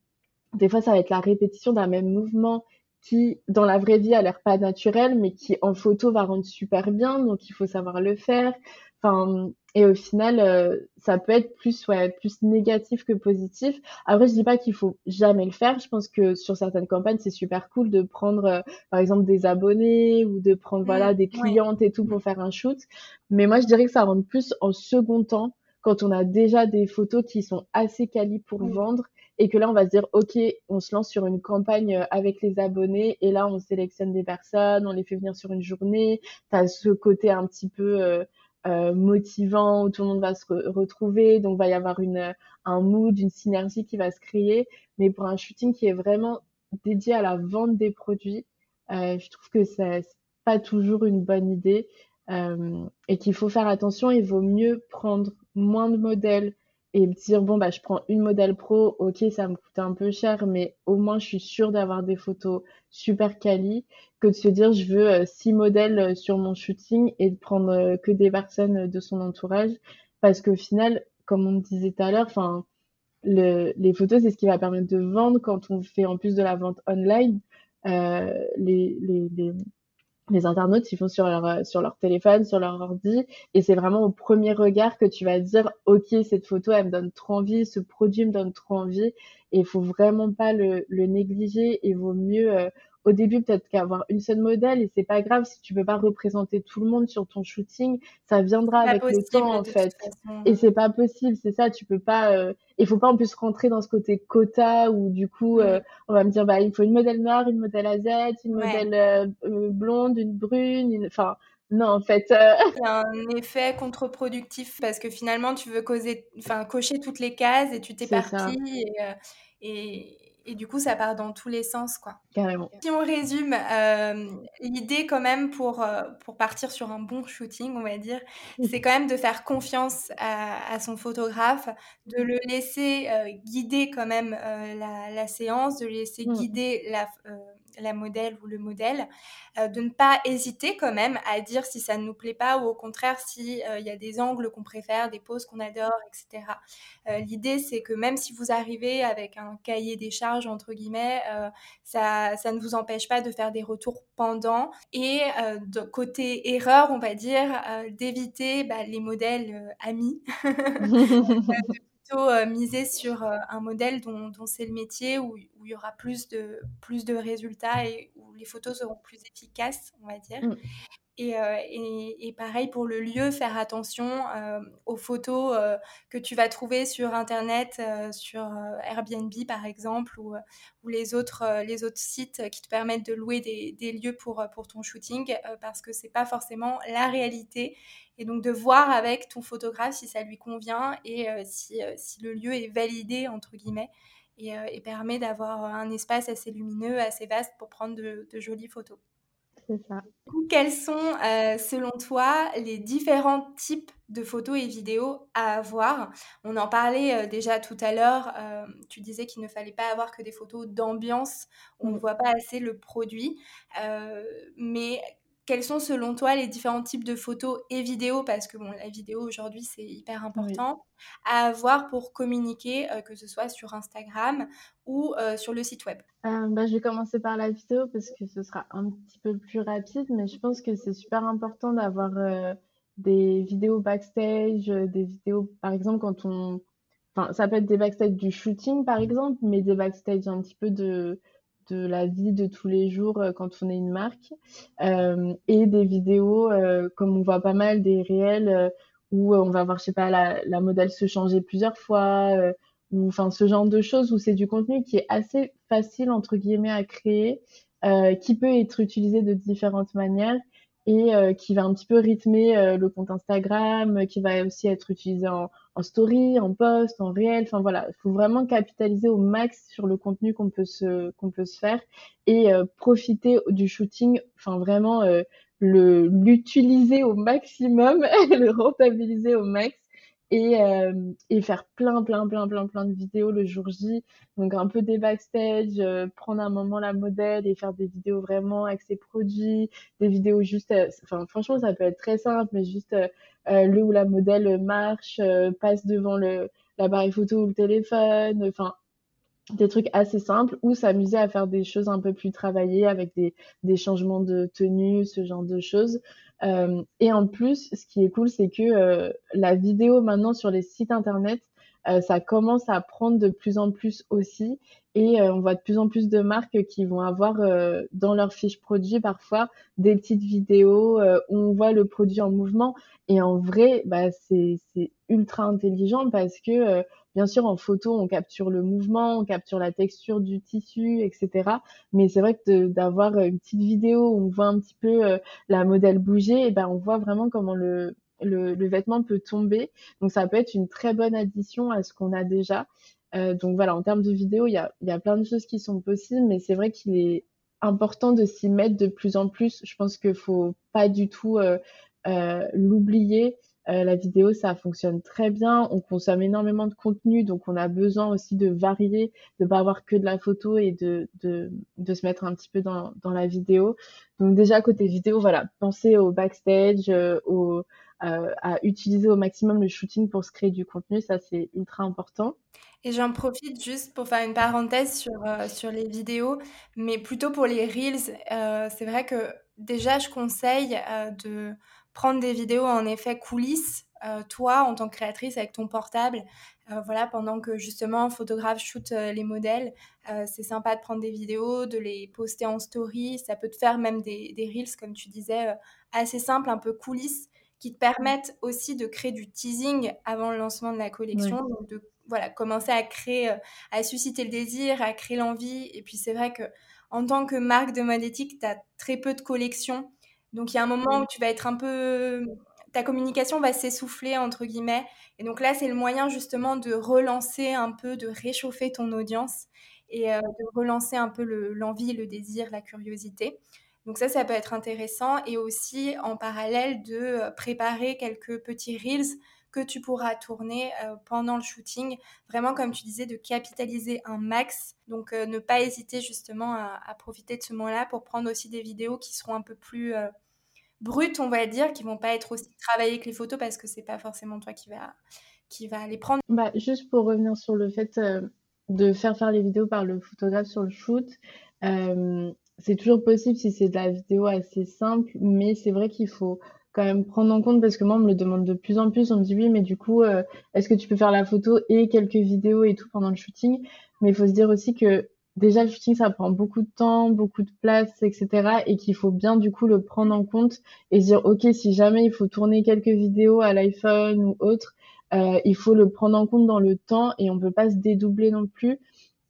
des fois, ça va être la répétition d'un même mouvement qui, dans la vraie vie, a l'air pas naturel, mais qui, en photo, va rendre super bien. Donc, il faut savoir le faire. Enfin, et au final, euh, ça peut être plus, ouais, plus négatif que positif. Après, je dis pas qu'il faut jamais le faire. Je pense que sur certaines campagnes, c'est super cool de prendre, euh, par exemple, des abonnés ou de prendre, voilà, des ouais clientes et tout pour faire un shoot. Mais moi, je dirais que ça rentre plus en second temps quand on a déjà des photos qui sont assez quali pour Oui. vendre et que là, on va se dire, OK, on se lance sur une campagne euh, avec les abonnés et là, on sélectionne des personnes, on les fait venir sur une journée. Tu as ce côté un petit peu euh, euh, motivant où tout le monde va se re- retrouver, donc va y avoir une, un mood, une synergie qui va se créer. Mais pour un shooting qui est vraiment dédié à la vente des produits, euh, je trouve que c'est pas toujours une bonne idée euh, et qu'il faut faire attention. Il vaut mieux prendre moins de modèles et me dire bon bah je prends une modèle pro, ok ça me coûte un peu cher, mais au moins je suis sûre d'avoir des photos super quali, que de se dire je veux euh, six modèles euh, sur mon shooting et de prendre euh, que des personnes de son entourage, parce qu'au final, comme on disait tout à l'heure, enfin, le, les photos, c'est ce qui va permettre de vendre quand on fait en plus de la vente online. Les internautes, ils font sur leur, sur leur téléphone, sur leur ordi, et c'est vraiment au premier regard que tu vas dire, OK, cette photo, elle me donne trop envie, ce produit me donne trop envie, et il faut vraiment pas le, le négliger, il vaut mieux, euh, au début peut-être qu'avoir une seule modèle et c'est pas grave si tu peux pas représenter tout le monde sur ton shooting, ça viendra avec le temps en fait. Et c'est pas possible, c'est ça, tu peux pas euh... il faut pas en plus rentrer dans ce côté quota où du coup euh, on va me dire bah il faut une modèle noire, une modèle AZ, une modèle euh, euh, blonde, une brune, une... enfin non, en fait. Euh... Il y a un effet contre-productif parce que finalement, tu veux causer, enfin, cocher toutes les cases et tu t'éparpilles. Et, euh, et, et du coup, ça part dans tous les sens, quoi. Carrément. Si on résume, euh, l'idée quand même pour, euh, pour partir sur un bon shooting, on va dire, c'est quand même de faire confiance à, à, son photographe, de le laisser euh, guider quand même la, la, séance, de le laisser mmh. guider la, la modèle ou le modèle, euh, de ne pas hésiter quand même à dire si ça ne nous plaît pas ou au contraire s'il euh, y a des angles qu'on préfère, des poses qu'on adore, etc. Euh, L'idée c'est que même si vous arrivez avec un cahier des charges entre guillemets, euh, ça, ça, ne vous empêche pas de faire des retours pendant et de côté erreur, on va dire, d'éviter bah, les modèles amis. (laughs) plutôt euh, miser sur euh, un modèle dont, c'est le métier, où, il y aura plus de, plus de résultats et où les photos seront plus efficaces, on va dire. Mmh. Et, euh, et, pareil pour le lieu, faire attention euh, aux photos euh, que tu vas trouver sur Internet, sur Airbnb par exemple, ou, les, autres, sites qui te permettent de louer des, lieux pour, ton shooting, parce que c'est pas forcément la réalité. Et donc de voir avec ton photographe si ça lui convient et si, le lieu est validé, entre guillemets. Et, et permet d'avoir un espace assez lumineux, assez vaste pour prendre de jolies photos. C'est ça. Quels sont, euh, selon toi, les différents types de photos et vidéos à avoir? On en parlait euh, déjà tout à l'heure. Euh, tu disais qu'il ne fallait pas avoir que des photos d'ambiance on ne voit pas assez le produit. mais quels sont selon toi les différents types de photos et vidéos? Parce que bon, la vidéo aujourd'hui c'est hyper important oui. à avoir pour communiquer, euh, que ce soit sur Instagram ou euh, sur le site web. Euh, bah, je vais commencer par la vidéo parce que ce sera un petit peu plus rapide, mais je pense que c'est super important d'avoir des vidéos backstage, des vidéos par exemple quand on, enfin ça peut être des backstage du shooting par exemple, mais des backstage un petit peu de de la vie de tous les jours euh, quand on est une marque euh, et des vidéos euh, comme on voit pas mal des réels où on va voir je sais pas la, la modèle se changer plusieurs fois ou enfin ce genre de choses où c'est du contenu qui est assez facile entre guillemets à créer qui peut être utilisé de différentes manières et qui va un petit peu rythmer le compte Instagram qui va aussi être utilisé en, story, en post, en réel. Enfin voilà, il faut vraiment capitaliser au max sur le contenu qu'on peut se qu'on peut se faire et euh, profiter du shooting. Enfin vraiment euh, l'utiliser au maximum, (laughs) le rentabiliser au max et, euh, et faire plein, plein, plein, plein, plein de vidéos le jour J. Donc un peu des backstage, euh, prendre un moment la modèle et faire des vidéos vraiment avec ses produits, des vidéos juste, euh, enfin franchement ça peut être très simple, mais juste euh, euh le où la modèle marche, passe devant le l'appareil photo ou le téléphone, enfin des trucs assez simples ou s'amuser à faire des choses un peu plus travaillées avec des, des changements de tenue, ce genre de choses. Euh, et en plus, ce qui est cool, c'est que euh, la vidéo maintenant sur les sites internet, euh, ça commence à prendre de plus en plus aussi. Et euh, on voit de plus en plus de marques qui vont avoir euh, dans leur fiche produit parfois des petites vidéos où on voit le produit en mouvement. Et en vrai, bah, c'est ultra intelligent parce que Bien sûr, en photo, on capture le mouvement, on capture la texture du tissu, etc. Mais c'est vrai que d'avoir une petite vidéo où on voit un petit peu euh, la modèle bouger, ben on voit vraiment comment le, le, le, vêtement peut tomber. Donc ça peut être une très bonne addition à ce qu'on a déjà. Euh, donc voilà, en termes de vidéo, il y a, y a plein de choses qui sont possibles, mais c'est vrai qu'il est important de s'y mettre de plus en plus. Je pense qu'il faut pas du tout euh, euh l'oublier. La vidéo, ça fonctionne très bien. On consomme énormément de contenu, donc on a besoin aussi de varier, de pas avoir que de la photo et de, de, de se mettre un petit peu dans, dans la vidéo. Donc déjà côté vidéo, voilà, pensez au backstage, euh, à utiliser au maximum le shooting pour se créer du contenu. Ça, c'est ultra important. Et j'en profite juste pour faire une parenthèse sur, euh, sur les vidéos, mais plutôt pour les reels. Euh, c'est vrai que déjà, je conseille de prendre des vidéos en effet coulisses, toi en tant que créatrice avec ton portable. voilà, pendant que justement photographe shoot les modèles, c'est sympa de prendre des vidéos, de les poster en story. Ça peut te faire même des, des reels, comme tu disais, assez simples, un peu coulisses, qui te permettent aussi de créer du teasing avant le lancement de la collection, donc de voilà, commencer à créer, euh, à susciter le désir, à créer l'envie. Et puis c'est vrai que en tant que marque de mode éthique, tu as très peu de collections. Donc il y a un moment où tu vas être un peu ta communication va s'essouffler entre guillemets et donc là c'est le moyen justement de relancer un peu de réchauffer ton audience et euh, de relancer un peu l'envie, le, désir, la curiosité. Donc ça, ça peut être intéressant et aussi en parallèle de euh, préparer quelques petits reels que tu pourras tourner euh, pendant le shooting. Vraiment, comme tu disais, de capitaliser un max. Donc, euh, ne pas hésiter justement à, profiter de ce moment-là pour prendre aussi des vidéos qui seront un peu plus brutes, on va dire, qui vont pas être aussi travaillées avec les photos parce que c'est pas forcément toi qui va, qui va les prendre. Bah, juste pour revenir sur le fait de faire faire les vidéos par le photographe sur le shoot. C'est toujours possible si c'est de la vidéo assez simple, mais c'est vrai qu'il faut quand même prendre en compte parce que moi on me le demande de plus en plus on me dit oui mais du coup euh, est-ce que tu peux faire la photo et quelques vidéos et tout pendant le shooting? Mais il faut se dire aussi que déjà le shooting ça prend beaucoup de temps beaucoup de place etc et qu'il faut bien du coup le prendre en compte et se dire ok si jamais il faut tourner quelques vidéos à l'iPhone ou autre euh, il faut le prendre en compte dans le temps et on peut pas se dédoubler non plus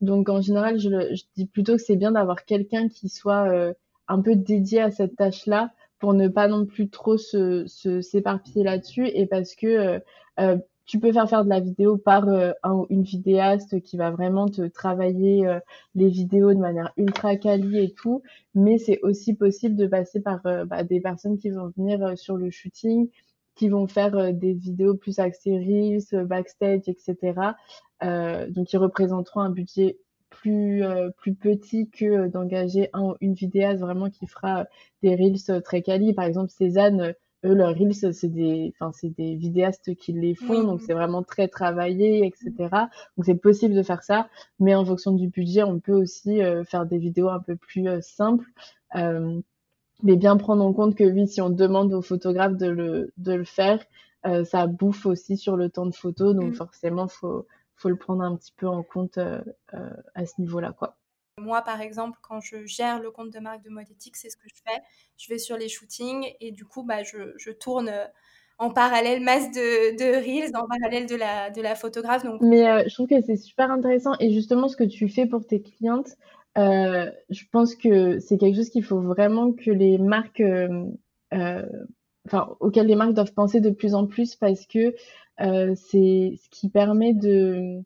donc en général je, dis plutôt que c'est bien d'avoir quelqu'un qui soit euh, un peu dédié à cette tâche là pour ne pas non plus trop se, s'éparpiller là-dessus et parce que euh, euh, tu peux faire faire de la vidéo par une vidéaste qui va vraiment te travailler les vidéos de manière ultra quali et tout, mais c'est aussi possible de passer par bah, des personnes qui vont venir sur le shooting, qui vont faire des vidéos plus axées reels, backstage, etc. donc ils représenteront un budget plus, euh, plus petit que euh, d'engager un, une vidéaste vraiment qui fera des reels euh, très quali. Par exemple, Cézanne, eux, leurs reels, c'est des, enfin, c'est des vidéastes qui les font, donc c'est vraiment très travaillé, etc. Donc c'est possible de faire ça, mais en fonction du budget, on peut aussi faire des vidéos un peu plus simples. Mais bien prendre en compte que oui, si on demande au photographe de le, de le faire, ça bouffe aussi sur le temps de photo, donc mmh. forcément, faut, faut le prendre un petit peu en compte euh, euh, à ce niveau-là, quoi. Moi, par exemple, quand je gère le compte de marque de mode éthique, c'est ce que je fais. Je vais sur les shootings et du coup, bah, je, je tourne euh, en parallèle masse de, de, reels, en parallèle de la, de la photographe. Donc... Mais je trouve que c'est super intéressant et justement ce que tu fais pour tes clientes, euh, je pense que c'est quelque chose qu'il faut vraiment que les marques, euh, enfin, auxquelles les marques doivent penser de plus en plus parce que euh, c'est ce qui permet de,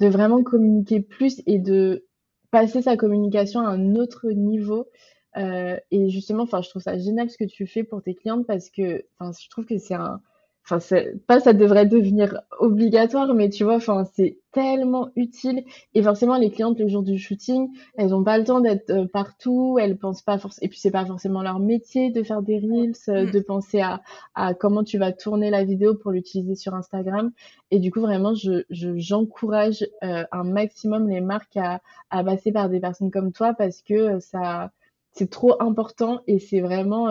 de vraiment communiquer plus et de passer sa communication à un autre niveau. Euh, et justement, enfin, je trouve ça génial ce que tu fais pour tes clientes parce que, enfin, je trouve que c'est un, enfin pas ça devrait devenir obligatoire mais tu vois enfin c'est tellement utile. Et forcément les clientes le jour du shooting elles ont pas le temps d'être euh, partout. Elles pensent pas forcément et puis c'est pas forcément leur métier de faire des reels euh, mm. de penser à, à comment tu vas tourner la vidéo pour l'utiliser sur Instagram. Et du coup vraiment je j'encourage euh, un maximum les marques à, à passer par des personnes comme toi parce que ça c'est trop important et c'est vraiment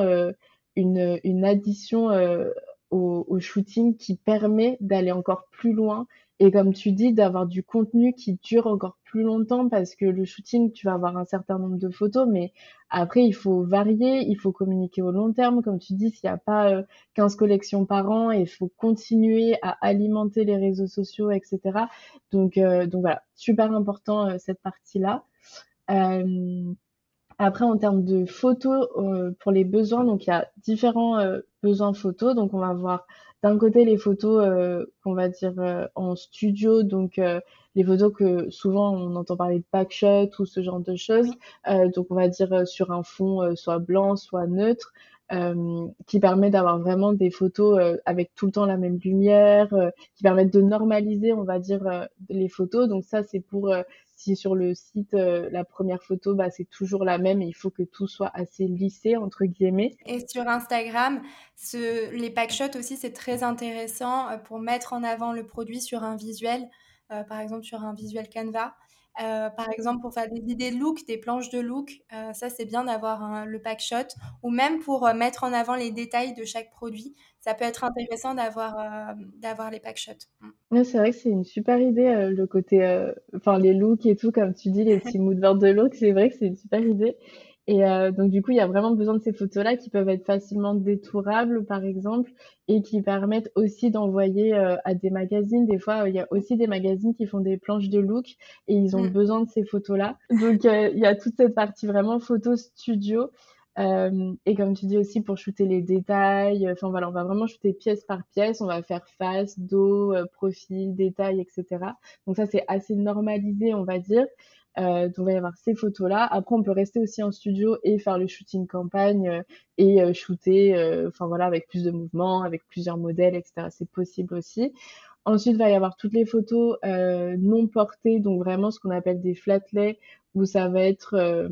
une, une addition au, shooting qui permet d'aller encore plus loin et comme tu dis d'avoir du contenu qui dure encore plus longtemps parce que le shooting tu vas avoir un certain nombre de photos mais après il faut varier il faut communiquer au long terme. Comme tu dis s'il n'y a pas euh, 15 collections par an il faut continuer à alimenter les réseaux sociaux etc donc euh, donc voilà super important euh, cette partie là euh, après, en termes de photos, euh, pour les besoins, donc il y a différents euh, besoins photos. Donc, on va voir d'un côté les photos euh, qu'on va dire en studio, donc les photos que souvent on entend parler de backshot ou ce genre de choses. donc, on va dire sur un fond soit blanc, soit neutre. qui permet d'avoir vraiment des photos avec tout le temps la même lumière, qui permettent de normaliser, on va dire, les photos. Donc ça, c'est pour si sur le site, la première photo, bah, c'est toujours la même il faut que tout soit assez lissé, entre guillemets. Et sur Instagram, ce, les packshots aussi, c'est très intéressant pour mettre en avant le produit sur un visuel, par exemple sur un visuel Canva. Euh, par exemple, pour faire des idées de look, des planches de look, euh, ça c'est bien d'avoir le pack shot. Ou même pour euh, mettre en avant les détails de chaque produit, ça peut être intéressant d'avoir d'avoir les pack shots. Mm. c'est vrai que c'est une super idée, le côté, enfin les looks et tout, comme tu dis, les petits (laughs) mood de look, c'est vrai que c'est une super idée. Et euh, donc, du coup, il y a vraiment besoin de ces photos-là qui peuvent être facilement détourables, par exemple, et qui permettent aussi d'envoyer euh, à des magazines. Des fois, il y a aussi des magazines qui font des planches de look et ils ont mm. besoin de ces photos-là. Donc, euh, il y a toute cette partie vraiment photo studio. et comme tu dis aussi pour shooter les détails, enfin voilà, on va vraiment shooter pièce par pièce, on va faire face, dos, profil, détails, etc. Donc ça c'est assez normalisé, on va dire. Euh, donc, il va y avoir ces photos-là. Après, on peut rester aussi en studio et faire le shooting campagne euh, et euh, shooter, euh, enfin voilà, avec plus de mouvements, avec plusieurs modèles, etc. C'est possible aussi. Ensuite, il va y avoir toutes les photos non portées, donc vraiment ce qu'on appelle des flatlets, où ça va être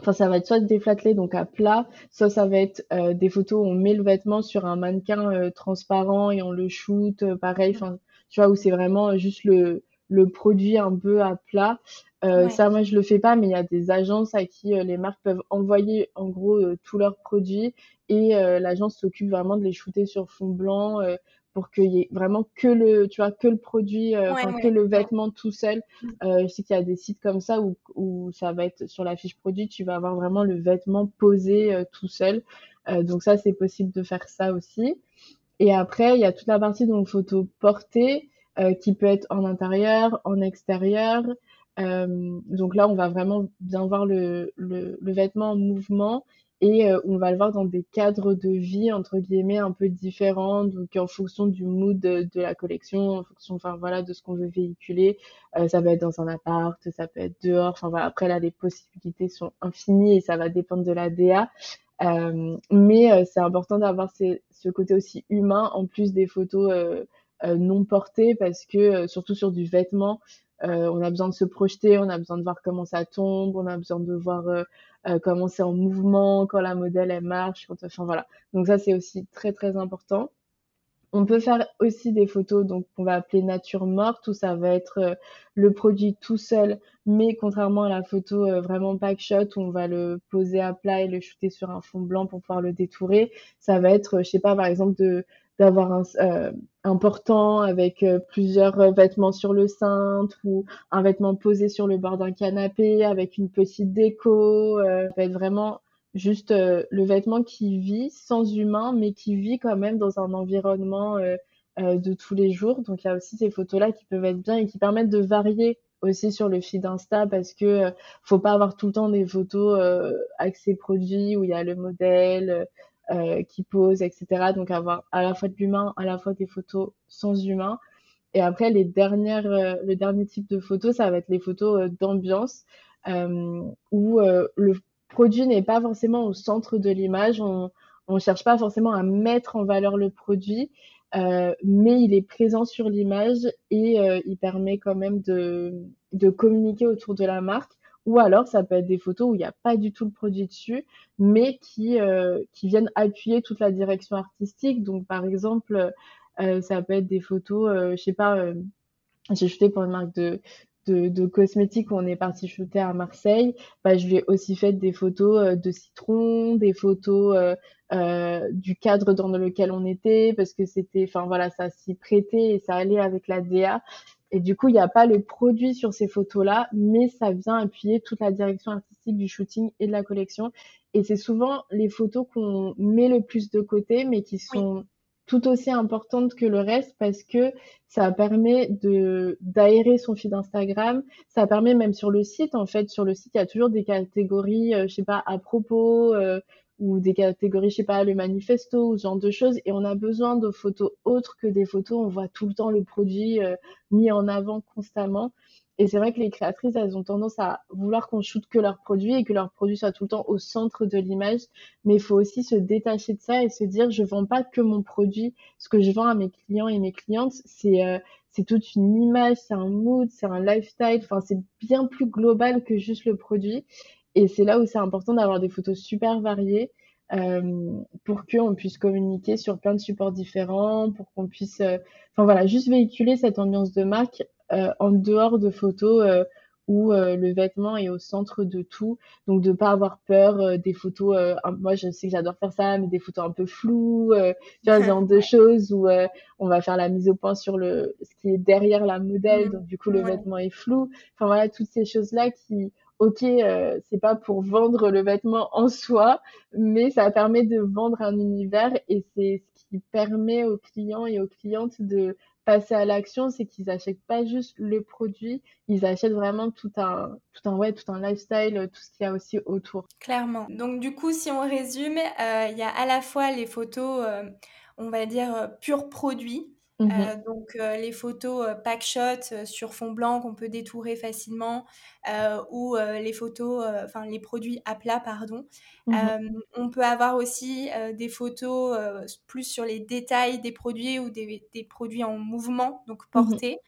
Enfin, ça va être soit des flatlets, donc à plat, soit ça va être des photos où on met le vêtement sur un mannequin transparent et on le shoot, pareil. Enfin, tu vois, où c'est vraiment juste le, le produit un peu à plat. Euh, Ça, moi, je le fais pas, mais il y a des agences à qui euh, les marques peuvent envoyer en gros euh, tous leurs produits et euh, l'agence s'occupe vraiment de les shooter sur fond blanc pour qu'il y ait vraiment que le, tu vois, que le produit, que le vêtement tout seul. Mm. je sais qu'il y a des sites comme ça où, où ça va être sur la fiche produit, tu vas avoir vraiment le vêtement posé tout seul. donc ça, c'est possible de faire ça aussi. Et après, il y a toute la partie donc photo portée qui peut être en intérieur, en extérieur. Euh, donc là, on va vraiment bien voir le, le, le vêtement en mouvement et euh, on va le voir dans des cadres de vie entre guillemets un peu différents. Donc en fonction du mood de, la collection en fonction enfin voilà de ce qu'on veut véhiculer euh, ça peut être dans un appart ça peut être dehors. Enfin voilà. Après là les possibilités sont infinies et ça va dépendre de la DA mais c'est important d'avoir ce côté aussi humain en plus des photos non portées parce que surtout sur du vêtement on a besoin de se projeter, on a besoin de voir comment ça tombe, on a besoin de voir euh, euh, comment c'est en mouvement, quand la modèle elle marche, quand, enfin voilà. Donc ça c'est aussi très très important. On peut faire aussi des photos donc qu'on va appeler nature morte où ça va être le produit tout seul, mais contrairement à la photo vraiment pack shot où on va le poser à plat et le shooter sur un fond blanc pour pouvoir le détourer, ça va être, je sais pas, par exemple de d'avoir un, euh, portant avec euh, plusieurs euh, vêtements sur le cintre ou un vêtement posé sur le bord d'un canapé avec une petite déco. ça va être vraiment juste le vêtement qui vit sans humain, mais qui vit quand même dans un environnement de tous les jours. Donc il y a aussi ces photos-là qui peuvent être bien et qui permettent de varier aussi sur le feed Insta parce que faut pas avoir tout le temps des photos euh, axées produits où il y a le modèle, euh, qui pose, etc. Donc avoir à la fois de l'humain, à la fois des photos sans humain. Et après, les dernières, euh, le dernier type de photos, ça va être les photos euh, d'ambiance, où le produit n'est pas forcément au centre de l'image. On ne cherche pas forcément à mettre en valeur le produit, mais il est présent sur l'image et il permet quand même de, de communiquer autour de la marque. Ou alors, ça peut être des photos où il n'y a pas du tout le produit dessus, mais qui, euh, qui viennent appuyer toute la direction artistique. Donc, par exemple, euh, ça peut être des photos, euh, je sais pas, euh, j'ai shooté pour une marque de, de, de, cosmétiques où on est parti shooter à Marseille. Bah, je lui ai aussi fait des photos de citron, des photos du cadre dans lequel on était, parce que c'était, enfin voilà, ça s'y prêtait et ça allait avec la DA. Et du coup, il n'y a pas le produit sur ces photos-là, mais ça vient appuyer toute la direction artistique du shooting et de la collection. Et c'est souvent les photos qu'on met le plus de côté, mais qui sont tout aussi importantes que le reste parce que ça permet de d'aérer son feed Instagram. Ça permet même sur le site, en fait, sur le site, il y a toujours des catégories, euh, je sais pas, à propos, euh, ou des catégories, je sais pas, le manifesto ou ce genre de choses. Et on a besoin de photos autres que des photos. On voit tout le temps le produit euh, mis en avant constamment. Et c'est vrai que les créatrices, elles ont tendance à vouloir qu'on shoote que leurs produits et que leurs produits soient tout le temps au centre de l'image. Mais il faut aussi se détacher de ça et se dire, je vends pas que mon produit. Ce que je vends à mes clients et mes clientes, c'est euh, c'est toute une image, c'est un mood, c'est un lifestyle. Enfin, c'est bien plus global que juste le produit. Et c'est là où c'est important d'avoir des photos super variées. Euh, pour qu'on puisse communiquer sur plein de supports différents, pour qu'on puisse, euh, enfin voilà, juste véhiculer cette ambiance de marque euh, en dehors de photos euh, où le vêtement est au centre de tout. Donc de pas avoir peur des photos. moi, je sais que j'adore faire ça, mais des photos un peu floues, tu vois, genre de (laughs) choses où on va faire la mise au point sur le ce qui est derrière la modèle. Mmh. Donc du coup, le vêtement est flou. Enfin voilà, toutes ces choses là qui ok, euh, c'est pas pour vendre le vêtement en soi, mais ça permet de vendre un univers et c'est ce qui permet aux clients et aux clientes de passer à l'action, c'est qu'ils achètent pas juste le produit, ils achètent vraiment tout un, tout un, ouais, tout un lifestyle, tout ce qu'il y a aussi autour. Clairement. Donc du coup, si on résume, euh, il y a à la fois les photos, euh, on va dire, pur produits, Mmh euh, donc les photos pack shot sur fond blanc qu'on peut détourer facilement ou les photos, enfin les produits à plat pardon. Mmh on peut avoir aussi des photos plus sur les détails des produits ou des, des produits en mouvement, donc mmh portés.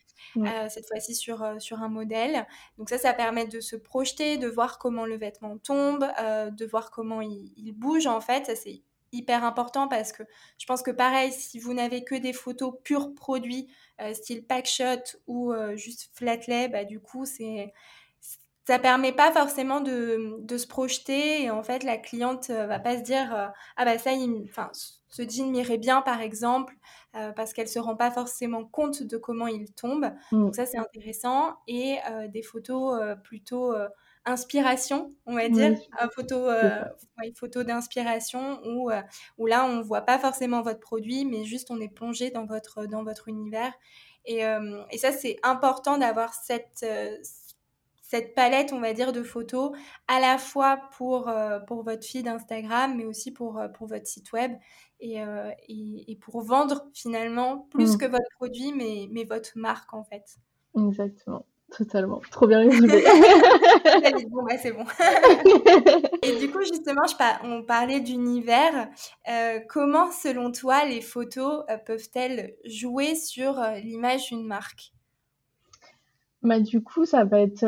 cette fois-ci sur, sur un modèle. Donc ça, ça permet de se projeter, de voir comment le vêtement tombe, de voir comment il, il bouge en fait. Ça, c'est hyper important parce que je pense que pareil, si vous n'avez que des photos purs produits, euh, style pack shot ou euh, juste flat lay, bah, du coup, c'est ça permet pas forcément de, de, se projeter et en fait la cliente euh, va pas se dire ah bah ça enfin ce jean m'irait bien par exemple parce qu'elle se rend pas forcément compte de comment il tombe mmh. donc ça c'est intéressant et des photos plutôt inspiration, on va dire, une photo, euh, photo d'inspiration où, euh, où là on voit pas forcément votre produit, mais juste on est plongé dans votre, dans votre univers. Et, euh, et ça c'est important d'avoir cette, cette palette, on va dire, de photos, à la fois pour, pour votre feed Instagram, mais aussi pour, pour votre site web. Et, et, pour vendre finalement plus mmh. que votre produit, mais, mais votre marque en fait. Exactement. Totalement, trop bien résumé. (laughs) bon, bah, c'est bon. (laughs) et du coup, justement, je on parlait d'univers. Euh, comment, selon toi, les photos euh, peuvent-elles jouer sur euh, l'image d'une marque? Bah, Du coup, ça va être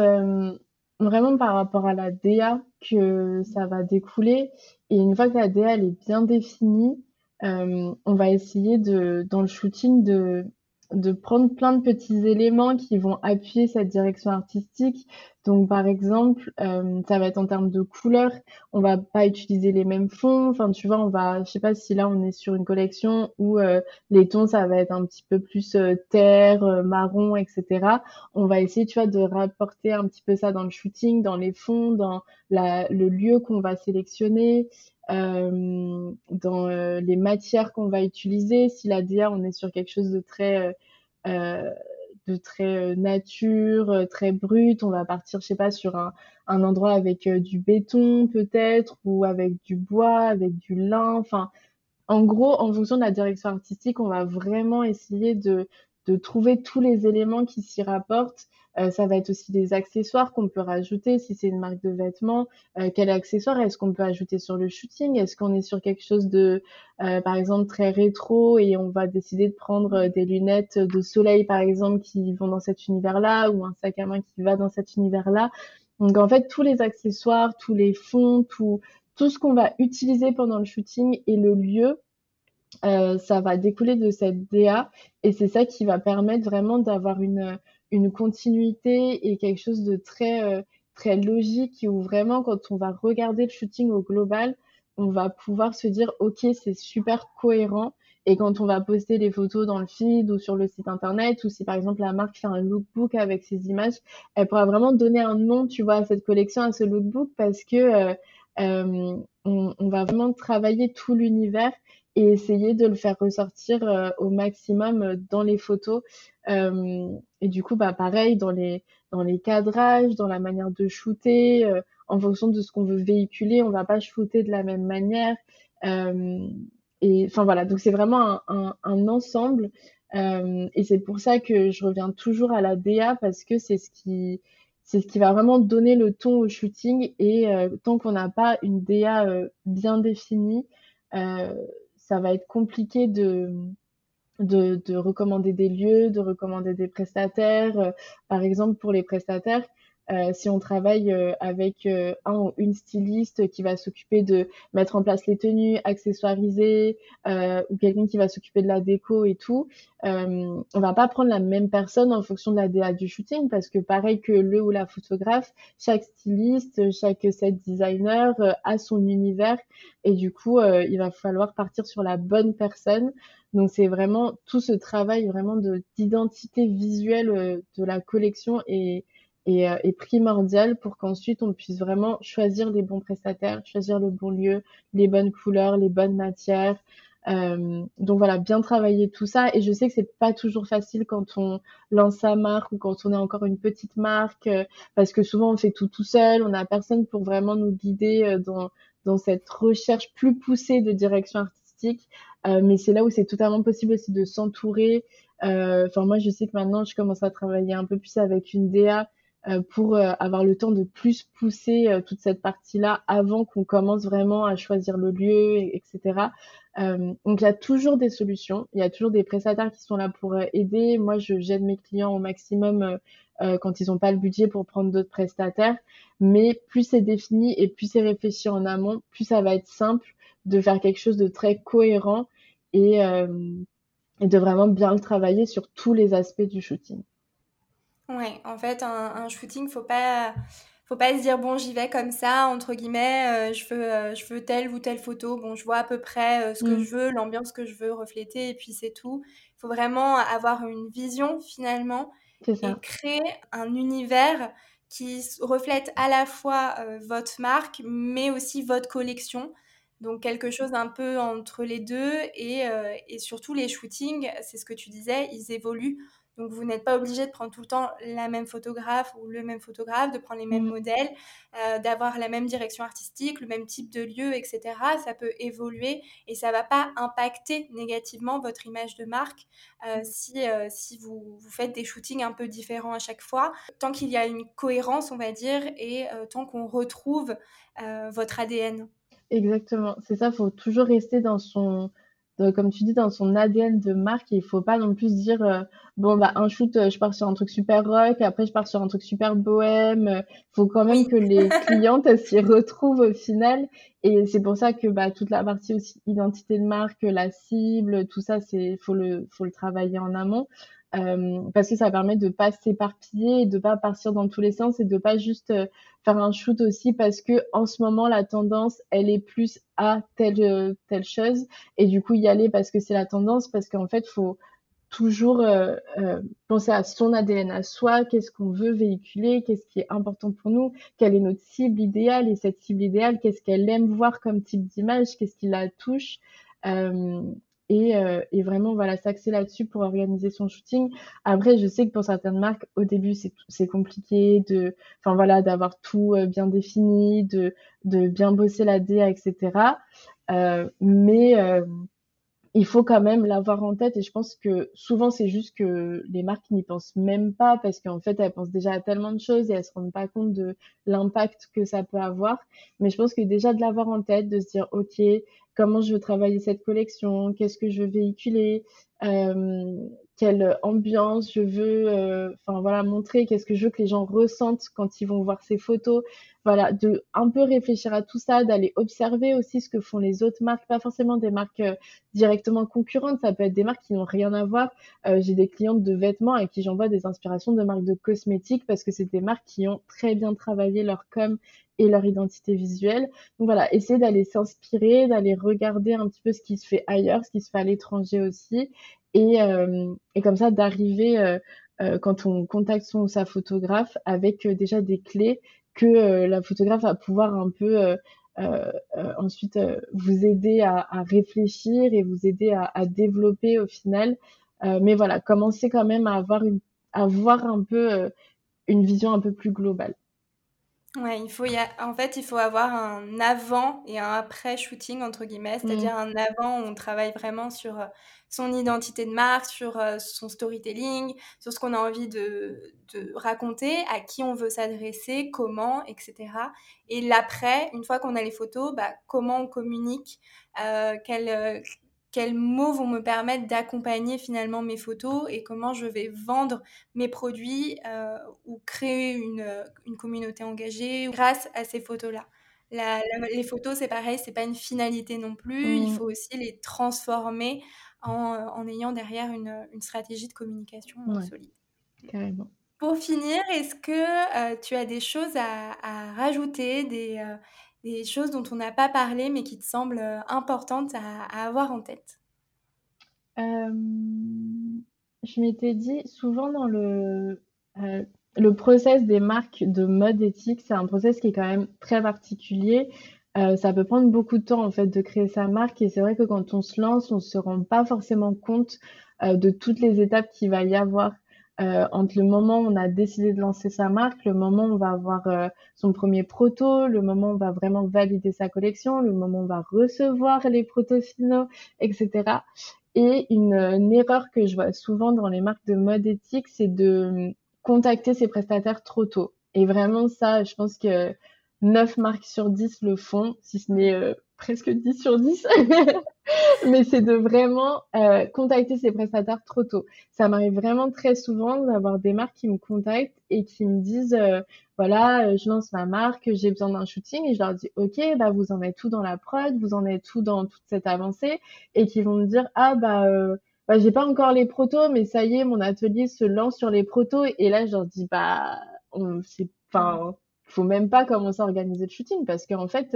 vraiment par rapport à la DA que ça va découler. Et une fois que la DA elle est bien définie, on va essayer de, dans le shooting de de prendre plein de petits éléments qui vont appuyer cette direction artistique. Donc, par exemple, euh, ça va être en termes de couleurs. On va pas utiliser les mêmes fonds. Enfin, tu vois, on va, je sais pas si là on est sur une collection où euh, les tons ça va être un petit peu plus euh, terre, marron, etc. On va essayer, tu vois, de rapporter un petit peu ça dans le shooting, dans les fonds, dans la, le lieu qu'on va sélectionner. Euh, dans euh, les matières qu'on va utiliser. Si la DIA, on est sur quelque chose de très euh, de très nature, très brut. On va partir, je sais pas, sur un, endroit avec du béton peut-être, ou avec du bois, avec du lin. Enfin, en gros, en fonction de la direction artistique, on va vraiment essayer de trouver tous les éléments qui s'y rapportent euh, ça va être aussi des accessoires qu'on peut rajouter si c'est une marque de vêtements. Euh, quel accessoire est-ce qu'on peut ajouter sur le shooting? Est-ce qu'on est sur quelque chose de, euh, par exemple, très rétro et on va décider de prendre des lunettes de soleil, par exemple, qui vont dans cet univers-là ou un sac à main qui va dans cet univers-là? Donc en fait, tous les accessoires, tous les fonds, tout, tout ce qu'on va utiliser pendant le shooting et le lieu, euh, ça va découler de cette DA et c'est ça qui va permettre vraiment d'avoir une, une continuité et quelque chose de très, euh, très logique où vraiment, quand on va regarder le shooting au global, on va pouvoir se dire, OK, c'est super cohérent. Et quand on va poster les photos dans le feed ou sur le site internet, ou si par exemple la marque fait un lookbook avec ses images, elle pourra vraiment donner un nom, tu vois, à cette collection, à ce lookbook, parce que euh, euh, on, on, va vraiment travailler tout l'univers et essayer de le faire ressortir euh, au maximum euh, dans les photos. Euh, et du coup, bah, pareil, dans les, dans les cadrages, dans la manière de shooter, en fonction de ce qu'on veut véhiculer, on va pas shooter de la même manière. et enfin voilà, donc c'est vraiment un, un, un ensemble et c'est pour ça que je reviens toujours à la DA parce que c'est ce qui c'est ce qui va vraiment donner le ton au shooting et tant qu'on n'a pas une DA bien définie, ça va être compliqué de de, de, recommander des lieux, de recommander des prestataires. Euh, par exemple, pour les prestataires, euh, si on travaille euh, avec euh, un ou une styliste qui va s'occuper de mettre en place les tenues, accessoiriser, ou quelqu'un qui va s'occuper de la déco et tout, on va pas prendre la même personne en fonction de la DA du shooting parce que pareil que le ou la photographe, chaque styliste, chaque set designer a son univers et du coup, il va falloir partir sur la bonne personne. Donc c'est vraiment tout ce travail vraiment de d'identité visuelle de la collection et est, euh, est primordial pour qu'ensuite on puisse vraiment choisir les bons prestataires, choisir le bon lieu, les bonnes couleurs, les bonnes matières. Euh, donc voilà, bien travailler tout ça. Et je sais que c'est pas toujours facile quand on lance sa marque ou quand on est encore une petite marque, euh, parce que souvent on fait tout tout seul, on n'a personne pour vraiment nous guider euh, dans, dans cette recherche plus poussée de direction artistique. mais c'est là où c'est totalement possible aussi de s'entourer. Enfin moi je sais que maintenant je commence à travailler un peu plus avec une DA euh, pour euh, avoir le temps de plus pousser euh, toute cette partie-là avant qu'on commence vraiment à choisir le lieu, etc. donc il y a toujours des solutions, il y a toujours des prestataires qui sont là pour aider. Moi, je j'aide mes clients au maximum quand ils n'ont pas le budget pour prendre d'autres prestataires. Mais plus c'est défini et plus c'est réfléchi en amont, plus ça va être simple de faire quelque chose de très cohérent et, et de vraiment bien le travailler sur tous les aspects du shooting. Ouais, en fait, un, shooting, faut pas, faut pas se dire bon, j'y vais comme ça, entre guillemets, euh, je veux, euh, je veux telle ou telle photo. Bon, je vois à peu près euh, ce que mmh. je veux, l'ambiance que je veux refléter, et puis c'est tout. Il faut vraiment avoir une vision finalement et créer un univers qui reflète à la fois votre marque, mais aussi votre collection. Donc quelque chose un peu entre les deux et, et surtout les shootings, c'est ce que tu disais, ils évoluent donc vous n'êtes pas obligé de prendre tout le temps la même photographe ou le même photographe, de prendre les mêmes mmh. modèles, euh, d'avoir la même direction artistique, le même type de lieu, etc. Ça peut évoluer et ça va pas impacter négativement votre image de marque euh, mmh. si, euh, si vous, vous, faites des shootings un peu différents à chaque fois. Tant qu'il y a une cohérence, on va dire, et tant qu'on retrouve votre ADN. Exactement, c'est ça, il faut toujours rester dans son comme tu dis, dans son ADN de marque, il faut pas non plus dire euh, bon bah un shoot, euh, je pars sur un truc super rock, après je pars sur un truc super bohème. Il faut quand même que les (laughs) clientes s'y retrouvent au final. Et c'est pour ça que bah toute la partie aussi identité de marque, la cible, tout ça, c'est faut le faut le travailler en amont. Euh, parce que ça permet de pas s'éparpiller, de pas partir dans tous les sens et de pas juste euh, faire un shoot aussi parce que en ce moment la tendance elle est plus à telle euh, telle chose et du coup y aller parce que c'est la tendance parce qu'en fait faut toujours penser à son ADN à soi, qu'est-ce qu'on veut véhiculer, qu'est-ce qui est important pour nous, quelle est notre cible idéale et cette cible idéale, qu'est-ce qu'elle aime voir comme type d'image, qu'est-ce qui la touche. Et, euh, et vraiment voilà s'axer là-dessus pour organiser son shooting. Après, je sais que pour certaines marques, au début, c'est compliqué de, enfin voilà, d'avoir tout euh, bien défini, de de bien bosser la DA, etc. Euh, mais euh, il faut quand même l'avoir en tête et je pense que souvent c'est juste que les marques n'y pensent même pas parce qu'en fait elles pensent déjà à tellement de choses et elles se rendent pas compte de l'impact que ça peut avoir. Mais je pense que déjà de l'avoir en tête, de se dire ok comment je veux travailler cette collection, qu'est-ce que je veux véhiculer, euh, quelle ambiance je veux, euh, enfin voilà, montrer, qu'est-ce que je veux que les gens ressentent quand ils vont voir ces photos. Voilà, de un peu réfléchir à tout ça, d'aller observer aussi ce que font les autres marques, pas forcément des marques euh, directement concurrentes, ça peut être des marques qui n'ont rien à voir. J'ai des clientes de vêtements à qui j'envoie des inspirations de marques de cosmétiques parce que c'est des marques qui ont très bien travaillé leur com et leur identité visuelle. Donc voilà, essayer d'aller s'inspirer, d'aller regarder un petit peu ce qui se fait ailleurs, ce qui se fait à l'étranger aussi, et, euh, et comme ça d'arriver euh, euh, quand on contacte son ou sa photographe avec déjà des clés que la photographe va pouvoir un peu ensuite vous aider à, à, réfléchir et vous aider à, à développer au final. mais voilà, commencer quand même à avoir une, à avoir un peu une vision un peu plus globale. Ouais, il faut y a... en fait, il faut avoir un avant et un après shooting, entre guillemets, c'est-à-dire Mmh. un avant où on travaille vraiment sur euh, son identité de marque, sur euh, son storytelling, sur ce qu'on a envie de, de raconter, à qui on veut s'adresser, comment, etc. Et l'après, une fois qu'on a les photos, bah, comment on communique, euh, quel, euh, quels mots vont me permettre d'accompagner finalement mes photos et comment je vais vendre mes produits euh, ou créer une, une, communauté engagée grâce à ces photos-là. La, la, les photos, c'est pareil, c'est pas une finalité non plus. Il Mmh. faut aussi les transformer en, en ayant derrière une, une, stratégie de communication Ouais, solide. Carrément. Pour finir, est-ce que euh, tu as des choses à, à rajouter, des, euh, des, choses dont on n'a pas parlé mais qui te semblent euh, importantes à, avoir en tête. Euh, Je m'étais dit, souvent dans le, euh, process des marques de mode éthique, c'est un process qui est quand même très particulier. Euh, ça peut prendre beaucoup de temps en fait de créer sa marque. Et c'est vrai que quand on se lance, on se rend pas forcément compte de toutes les étapes qu'il va y avoir euh, entre le moment où on a décidé de lancer sa marque, le moment où on va avoir euh, son premier proto, le moment où on va vraiment valider sa collection, le moment où on va recevoir les protos finaux, etc. Et une, une erreur que je vois souvent dans les marques de mode éthique, c'est de contacter ses prestataires trop tôt. Et vraiment ça, je pense que 9 marques sur 10 le font, si ce n'est euh, presque 10 sur 10. (laughs) Mais c'est de vraiment euh, contacter ses prestataires trop tôt. Ça m'arrive vraiment très souvent d'avoir des marques qui me contactent et qui me disent euh, voilà, euh, je lance ma marque, j'ai besoin d'un shooting et je leur dis ok, bah vous en êtes tout dans la prod, vous en êtes tout dans toute cette avancée? Et qui vont me dire ah bah bah, j'ai pas encore les protos, mais ça y est, mon atelier se lance sur les protos. Et là, je leur dis, bah, on, c'est, enfin, faut même pas commencer à organiser le shooting parce qu'en fait,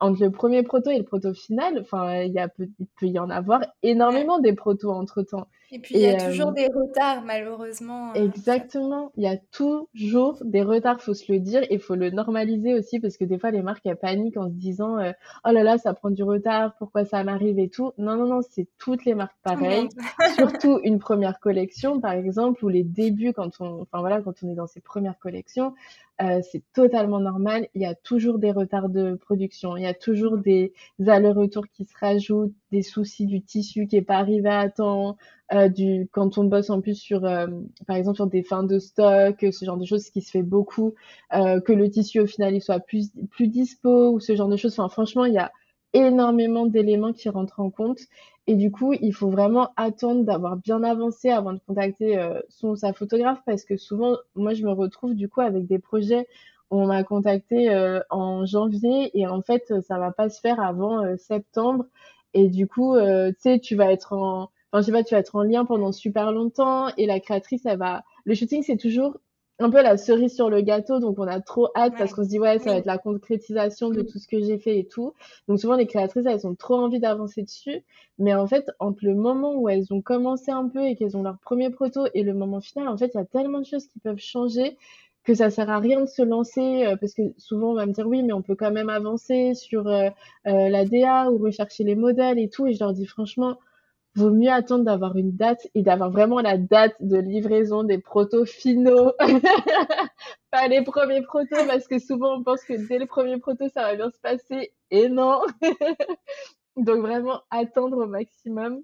entre le premier proto et le proto final, enfin, il peut, y en avoir énormément des protos entre temps. Et puis, il y a euh, toujours des retards, malheureusement. Exactement. Il y a toujours des retards, faut se le dire, et faut le normaliser aussi, parce que des fois, les marques, elles paniquent en se disant, euh, oh là là, ça prend du retard, pourquoi ça m'arrive et tout? Non, non, non, c'est toutes les marques pareilles. (laughs) Surtout une première collection, par exemple, ou les débuts, quand on, enfin voilà, quand on est dans ses premières collections, euh, c'est totalement normal. Il y a toujours des retards de production. Il y a toujours des allers-retours qui se rajoutent, des soucis du tissu qui est pas arrivé à temps, euh, du quand on bosse en plus sur, euh, par exemple, sur des fins de stock, ce genre de choses qui se fait beaucoup, euh, que le tissu au final il soit plus plus dispo ou ce genre de choses. Enfin, franchement, il y a énormément d'éléments qui rentrent en compte. Et du coup, il faut vraiment attendre d'avoir bien avancé avant de contacter euh, son sa photographe parce que souvent, moi, je me retrouve du coup avec des projets où on m'a contacté euh, en janvier et en fait, ça va pas se faire avant euh, septembre. Et du coup, tu sais, tu vas être en, enfin, je sais pas, tu vas être en lien pendant super longtemps et la créatrice, elle va, le shooting, c'est toujours un peu la cerise sur le gâteau, donc on a trop hâte ouais. parce qu'on se dit ouais, ça va être la concrétisation de oui. tout ce que j'ai fait et tout. Donc souvent les créatrices elles ont trop envie d'avancer dessus, mais en fait entre le moment où elles ont commencé un peu et qu'elles ont leur premier proto et le moment final, en fait il y a tellement de choses qui peuvent changer que ça sert à rien de se lancer euh, parce que souvent on va me dire oui mais on peut quand même avancer sur euh, euh, la DA ou rechercher les modèles et tout et je leur dis franchement vaut mieux attendre d'avoir une date et d'avoir vraiment la date de livraison des protos finaux, (laughs) pas les premiers protos, parce que souvent on pense que dès le premier proto ça va bien se passer, et non. (laughs) Donc vraiment attendre au maximum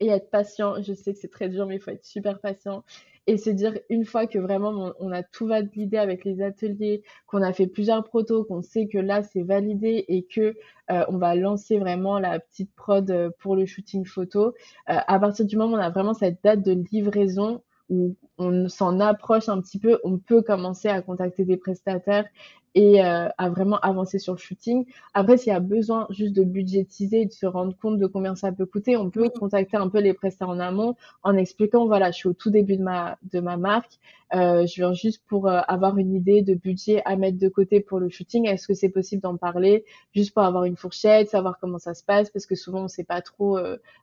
et être patient. Je sais que c'est très dur, mais il faut être super patient et se dire une fois que vraiment on, a tout validé avec les ateliers, qu'on a fait plusieurs protos, qu'on sait que là c'est validé et que euh, on va lancer vraiment la petite prod pour le shooting photo. Euh, à partir du moment où on a vraiment cette date de livraison où on s'en approche un petit peu, on peut commencer à contacter des prestataires et euh, à vraiment avancer sur le shooting. Après, s'il y a besoin juste de budgétiser et de se rendre compte de combien ça peut coûter, on peut contacter un peu les prestataires en amont en expliquant, voilà, je suis au tout début de ma, de ma marque, euh, je viens juste pour euh, avoir une idée de budget à mettre de côté pour le shooting. Est-ce que c'est possible d'en parler juste pour avoir une fourchette, savoir comment ça se passe? Parce que souvent on sait pas trop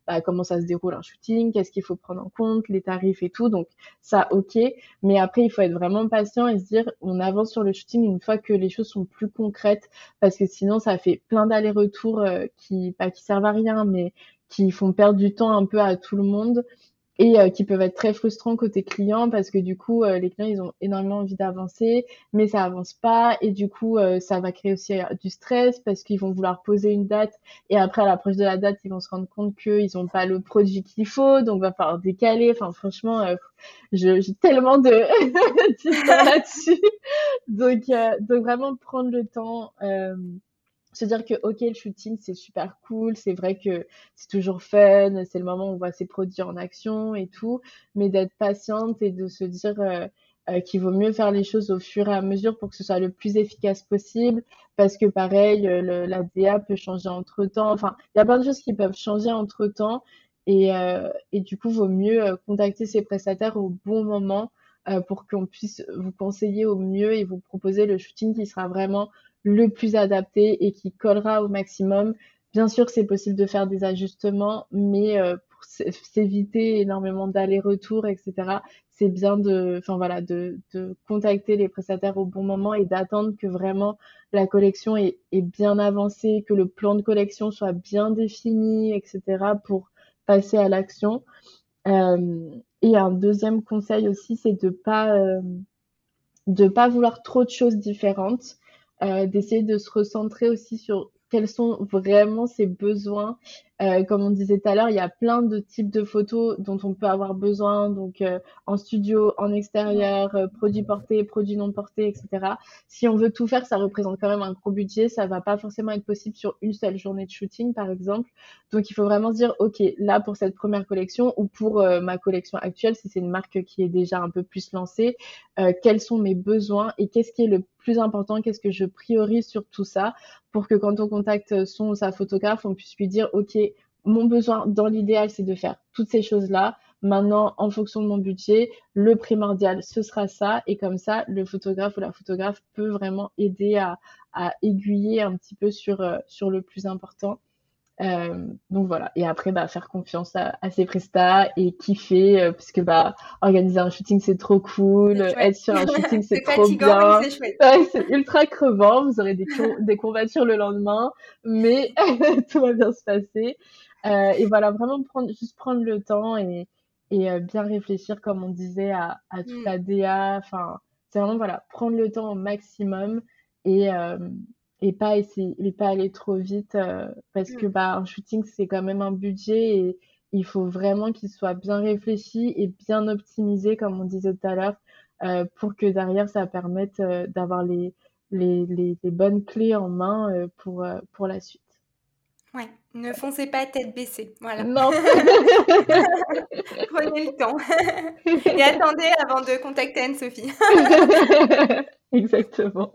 bah, comment ça se déroule un shooting, qu'est-ce qu'il faut prendre en compte, les tarifs et tout. Donc ça, ok. Mais après, il faut être vraiment patient et se dire, on avance sur le shooting une fois que les choses sont plus concrètes parce que sinon ça fait plein d'allers-retours euh, qui pas qui servent à rien mais qui font perdre du temps un peu à tout le monde et euh, qui peuvent être très frustrants côté client parce que du coup euh, les clients ils ont énormément envie d'avancer mais ça avance pas et du coup euh, ça va créer aussi du stress parce qu'ils vont vouloir poser une date et après à l'approche de la date ils vont se rendre compte qu'ils ont pas le produit qu'il faut donc va falloir décaler. Enfin franchement j'ai tellement de (laughs) là-dessus. Donc donc vraiment prendre le temps se dire que ok le shooting c'est super cool c'est vrai que c'est toujours fun c'est le moment où on voit ses produits en action et tout mais d'être patiente et de se dire euh, euh, qu'il vaut mieux faire les choses au fur et à mesure pour que ce soit le plus efficace possible. Parce que pareil euh, la DA peut changer entre temps. Enfin il y a plein de choses qui peuvent changer entre temps. Et, et du coup vaut mieux contacter ses prestataires au bon moment pour qu'on puisse vous conseiller au mieux et vous proposer le shooting qui sera vraiment le plus adapté et qui collera au maximum. Bien sûr, c'est possible de faire des ajustements, mais euh, pour s'éviter énormément d'allers-retours, etc., c'est bien de, enfin voilà, de, de, contacter les prestataires au bon moment et d'attendre que vraiment la collection est, est, bien avancée, que le plan de collection soit bien défini, etc., pour passer à l'action. Euh, et un deuxième conseil aussi, c'est de pas euh, de pas vouloir trop de choses différentes. Euh, d'essayer de se recentrer aussi sur quels sont vraiment ses besoins. Euh, comme on disait tout à l'heure, il y a plein de types de photos dont on peut avoir besoin, donc euh, en studio, en extérieur, euh, produits portés, produits non portés, etc. Si on veut tout faire, ça représente quand même un gros budget. Ça va pas forcément être possible sur une seule journée de shooting, par exemple. Donc il faut vraiment se dire, ok, là pour cette première collection ou pour ma collection actuelle, si c'est une marque qui est déjà un peu plus lancée, quels sont mes besoins et qu'est-ce qui est le plus important, qu'est-ce que je priorise sur tout ça pour que quand on contacte son ou sa photographe, on puisse lui dire, OK, mon besoin dans l'idéal, c'est de faire toutes ces choses-là. Maintenant, en fonction de mon budget, le primordial, ce sera ça. Et comme ça, le photographe ou la photographe peut vraiment aider à, à aiguiller un petit peu sur, euh, sur le plus important. Euh, donc voilà. Et après, bah, faire confiance à, à ses prestats et kiffer, euh, puisque bah, organiser un shooting, c'est trop cool. Être sur un shooting, (laughs) c'est trop bien. C'est ultra crevant. Vous aurez des, des courbatures le lendemain, mais (laughs) tout va bien se passer. Euh, et voilà, vraiment prendre, juste prendre le temps et, et euh, bien réfléchir, comme on disait, à, à toute mm. la DA. Enfin, c'est vraiment, voilà, prendre le temps au maximum et, euh, et pas essayer, et pas aller trop vite parce que, mm. bah, un shooting, c'est quand même un budget et il faut vraiment qu'il soit bien réfléchi et bien optimisé, comme on disait tout à l'heure, euh, pour que derrière ça permette euh, d'avoir les, les, les, les, bonnes clés en main euh, pour, pour la suite. Ouais, ne foncez pas tête baissée. Voilà. Non. (laughs) Prenez le temps. (laughs) Et attendez avant de contacter Anne-Sophie. (laughs) Exactement.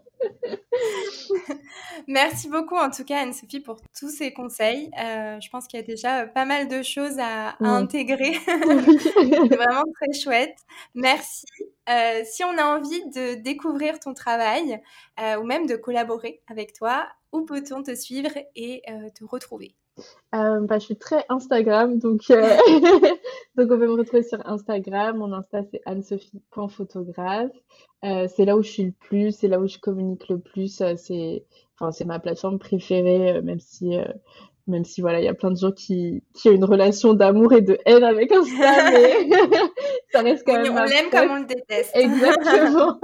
Merci beaucoup en tout cas Anne-Sophie pour tous ces conseils. Euh, je pense qu'il y a déjà pas mal de choses à, à intégrer. C'est vraiment très chouette. Merci. Euh, si on a envie de découvrir ton travail euh, ou même de collaborer avec toi, où peut-on te suivre et te retrouver? Euh, bah, je suis très Instagram, donc, euh, (laughs) donc on peut me retrouver sur Instagram. Mon Insta, c'est anne-sophie.photographe. Euh, c'est là où je suis le plus, c'est là où je communique le plus. Euh, c'est enfin, c'est ma plateforme préférée, même si même si voilà, il y a plein de gens qui, qui ont une relation d'amour et de haine avec Insta, (laughs) mais (laughs) ça reste quand même. On l'aime comme on le déteste. (laughs) Exactement.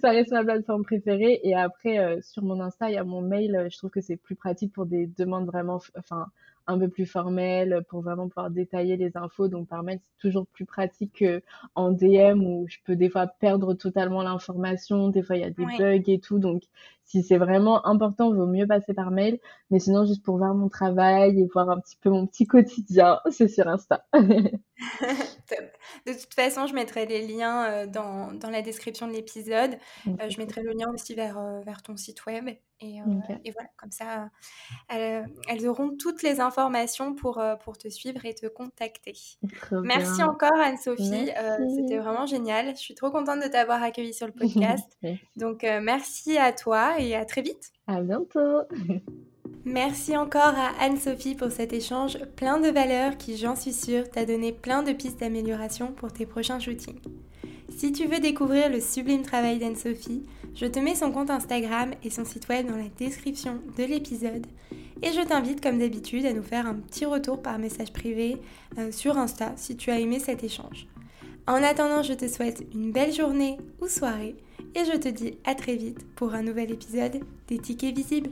ça reste ma plateforme préférée. Et après, euh, sur mon Insta, il y a mon mail. Je trouve que c'est plus pratique pour des demandes vraiment, enfin, un peu plus formel pour vraiment pouvoir détailler les infos. Donc par mail, c'est toujours plus pratique qu'en DM où je peux des fois perdre totalement l'information. Des fois, il y a des bugs et tout. Donc si c'est vraiment important, il vaut mieux passer par mail. Mais sinon, juste pour voir mon travail et voir un petit peu mon petit quotidien, (laughs) c'est sur Insta. (laughs) de toute façon, je mettrai les liens euh, dans, dans, la description de l'épisode. Euh, je mettrai le lien aussi vers, euh, vers ton site web. Et, et voilà, comme ça, elles, elles, auront toutes les informations pour, pour te suivre et te contacter. Merci encore, Anne-Sophie. C'était vraiment génial. Je suis trop contente de t'avoir accueillie sur le (laughs) podcast. Donc, merci à toi et à très vite. À bientôt. (laughs) Merci encore à Anne-Sophie pour cet échange plein de valeurs qui, j'en suis sûre, t'a donné plein de pistes d'amélioration pour tes prochains shootings. Si tu veux découvrir le sublime travail d'Anne-Sophie, je te mets son compte Instagram et son site web dans la description de l'épisode. Et je t'invite comme d'habitude à nous faire un petit retour par message privé euh, sur Insta si tu as aimé cet échange. En attendant, je te souhaite une belle journée ou soirée et je te dis à très vite pour un nouvel épisode des tickets visibles.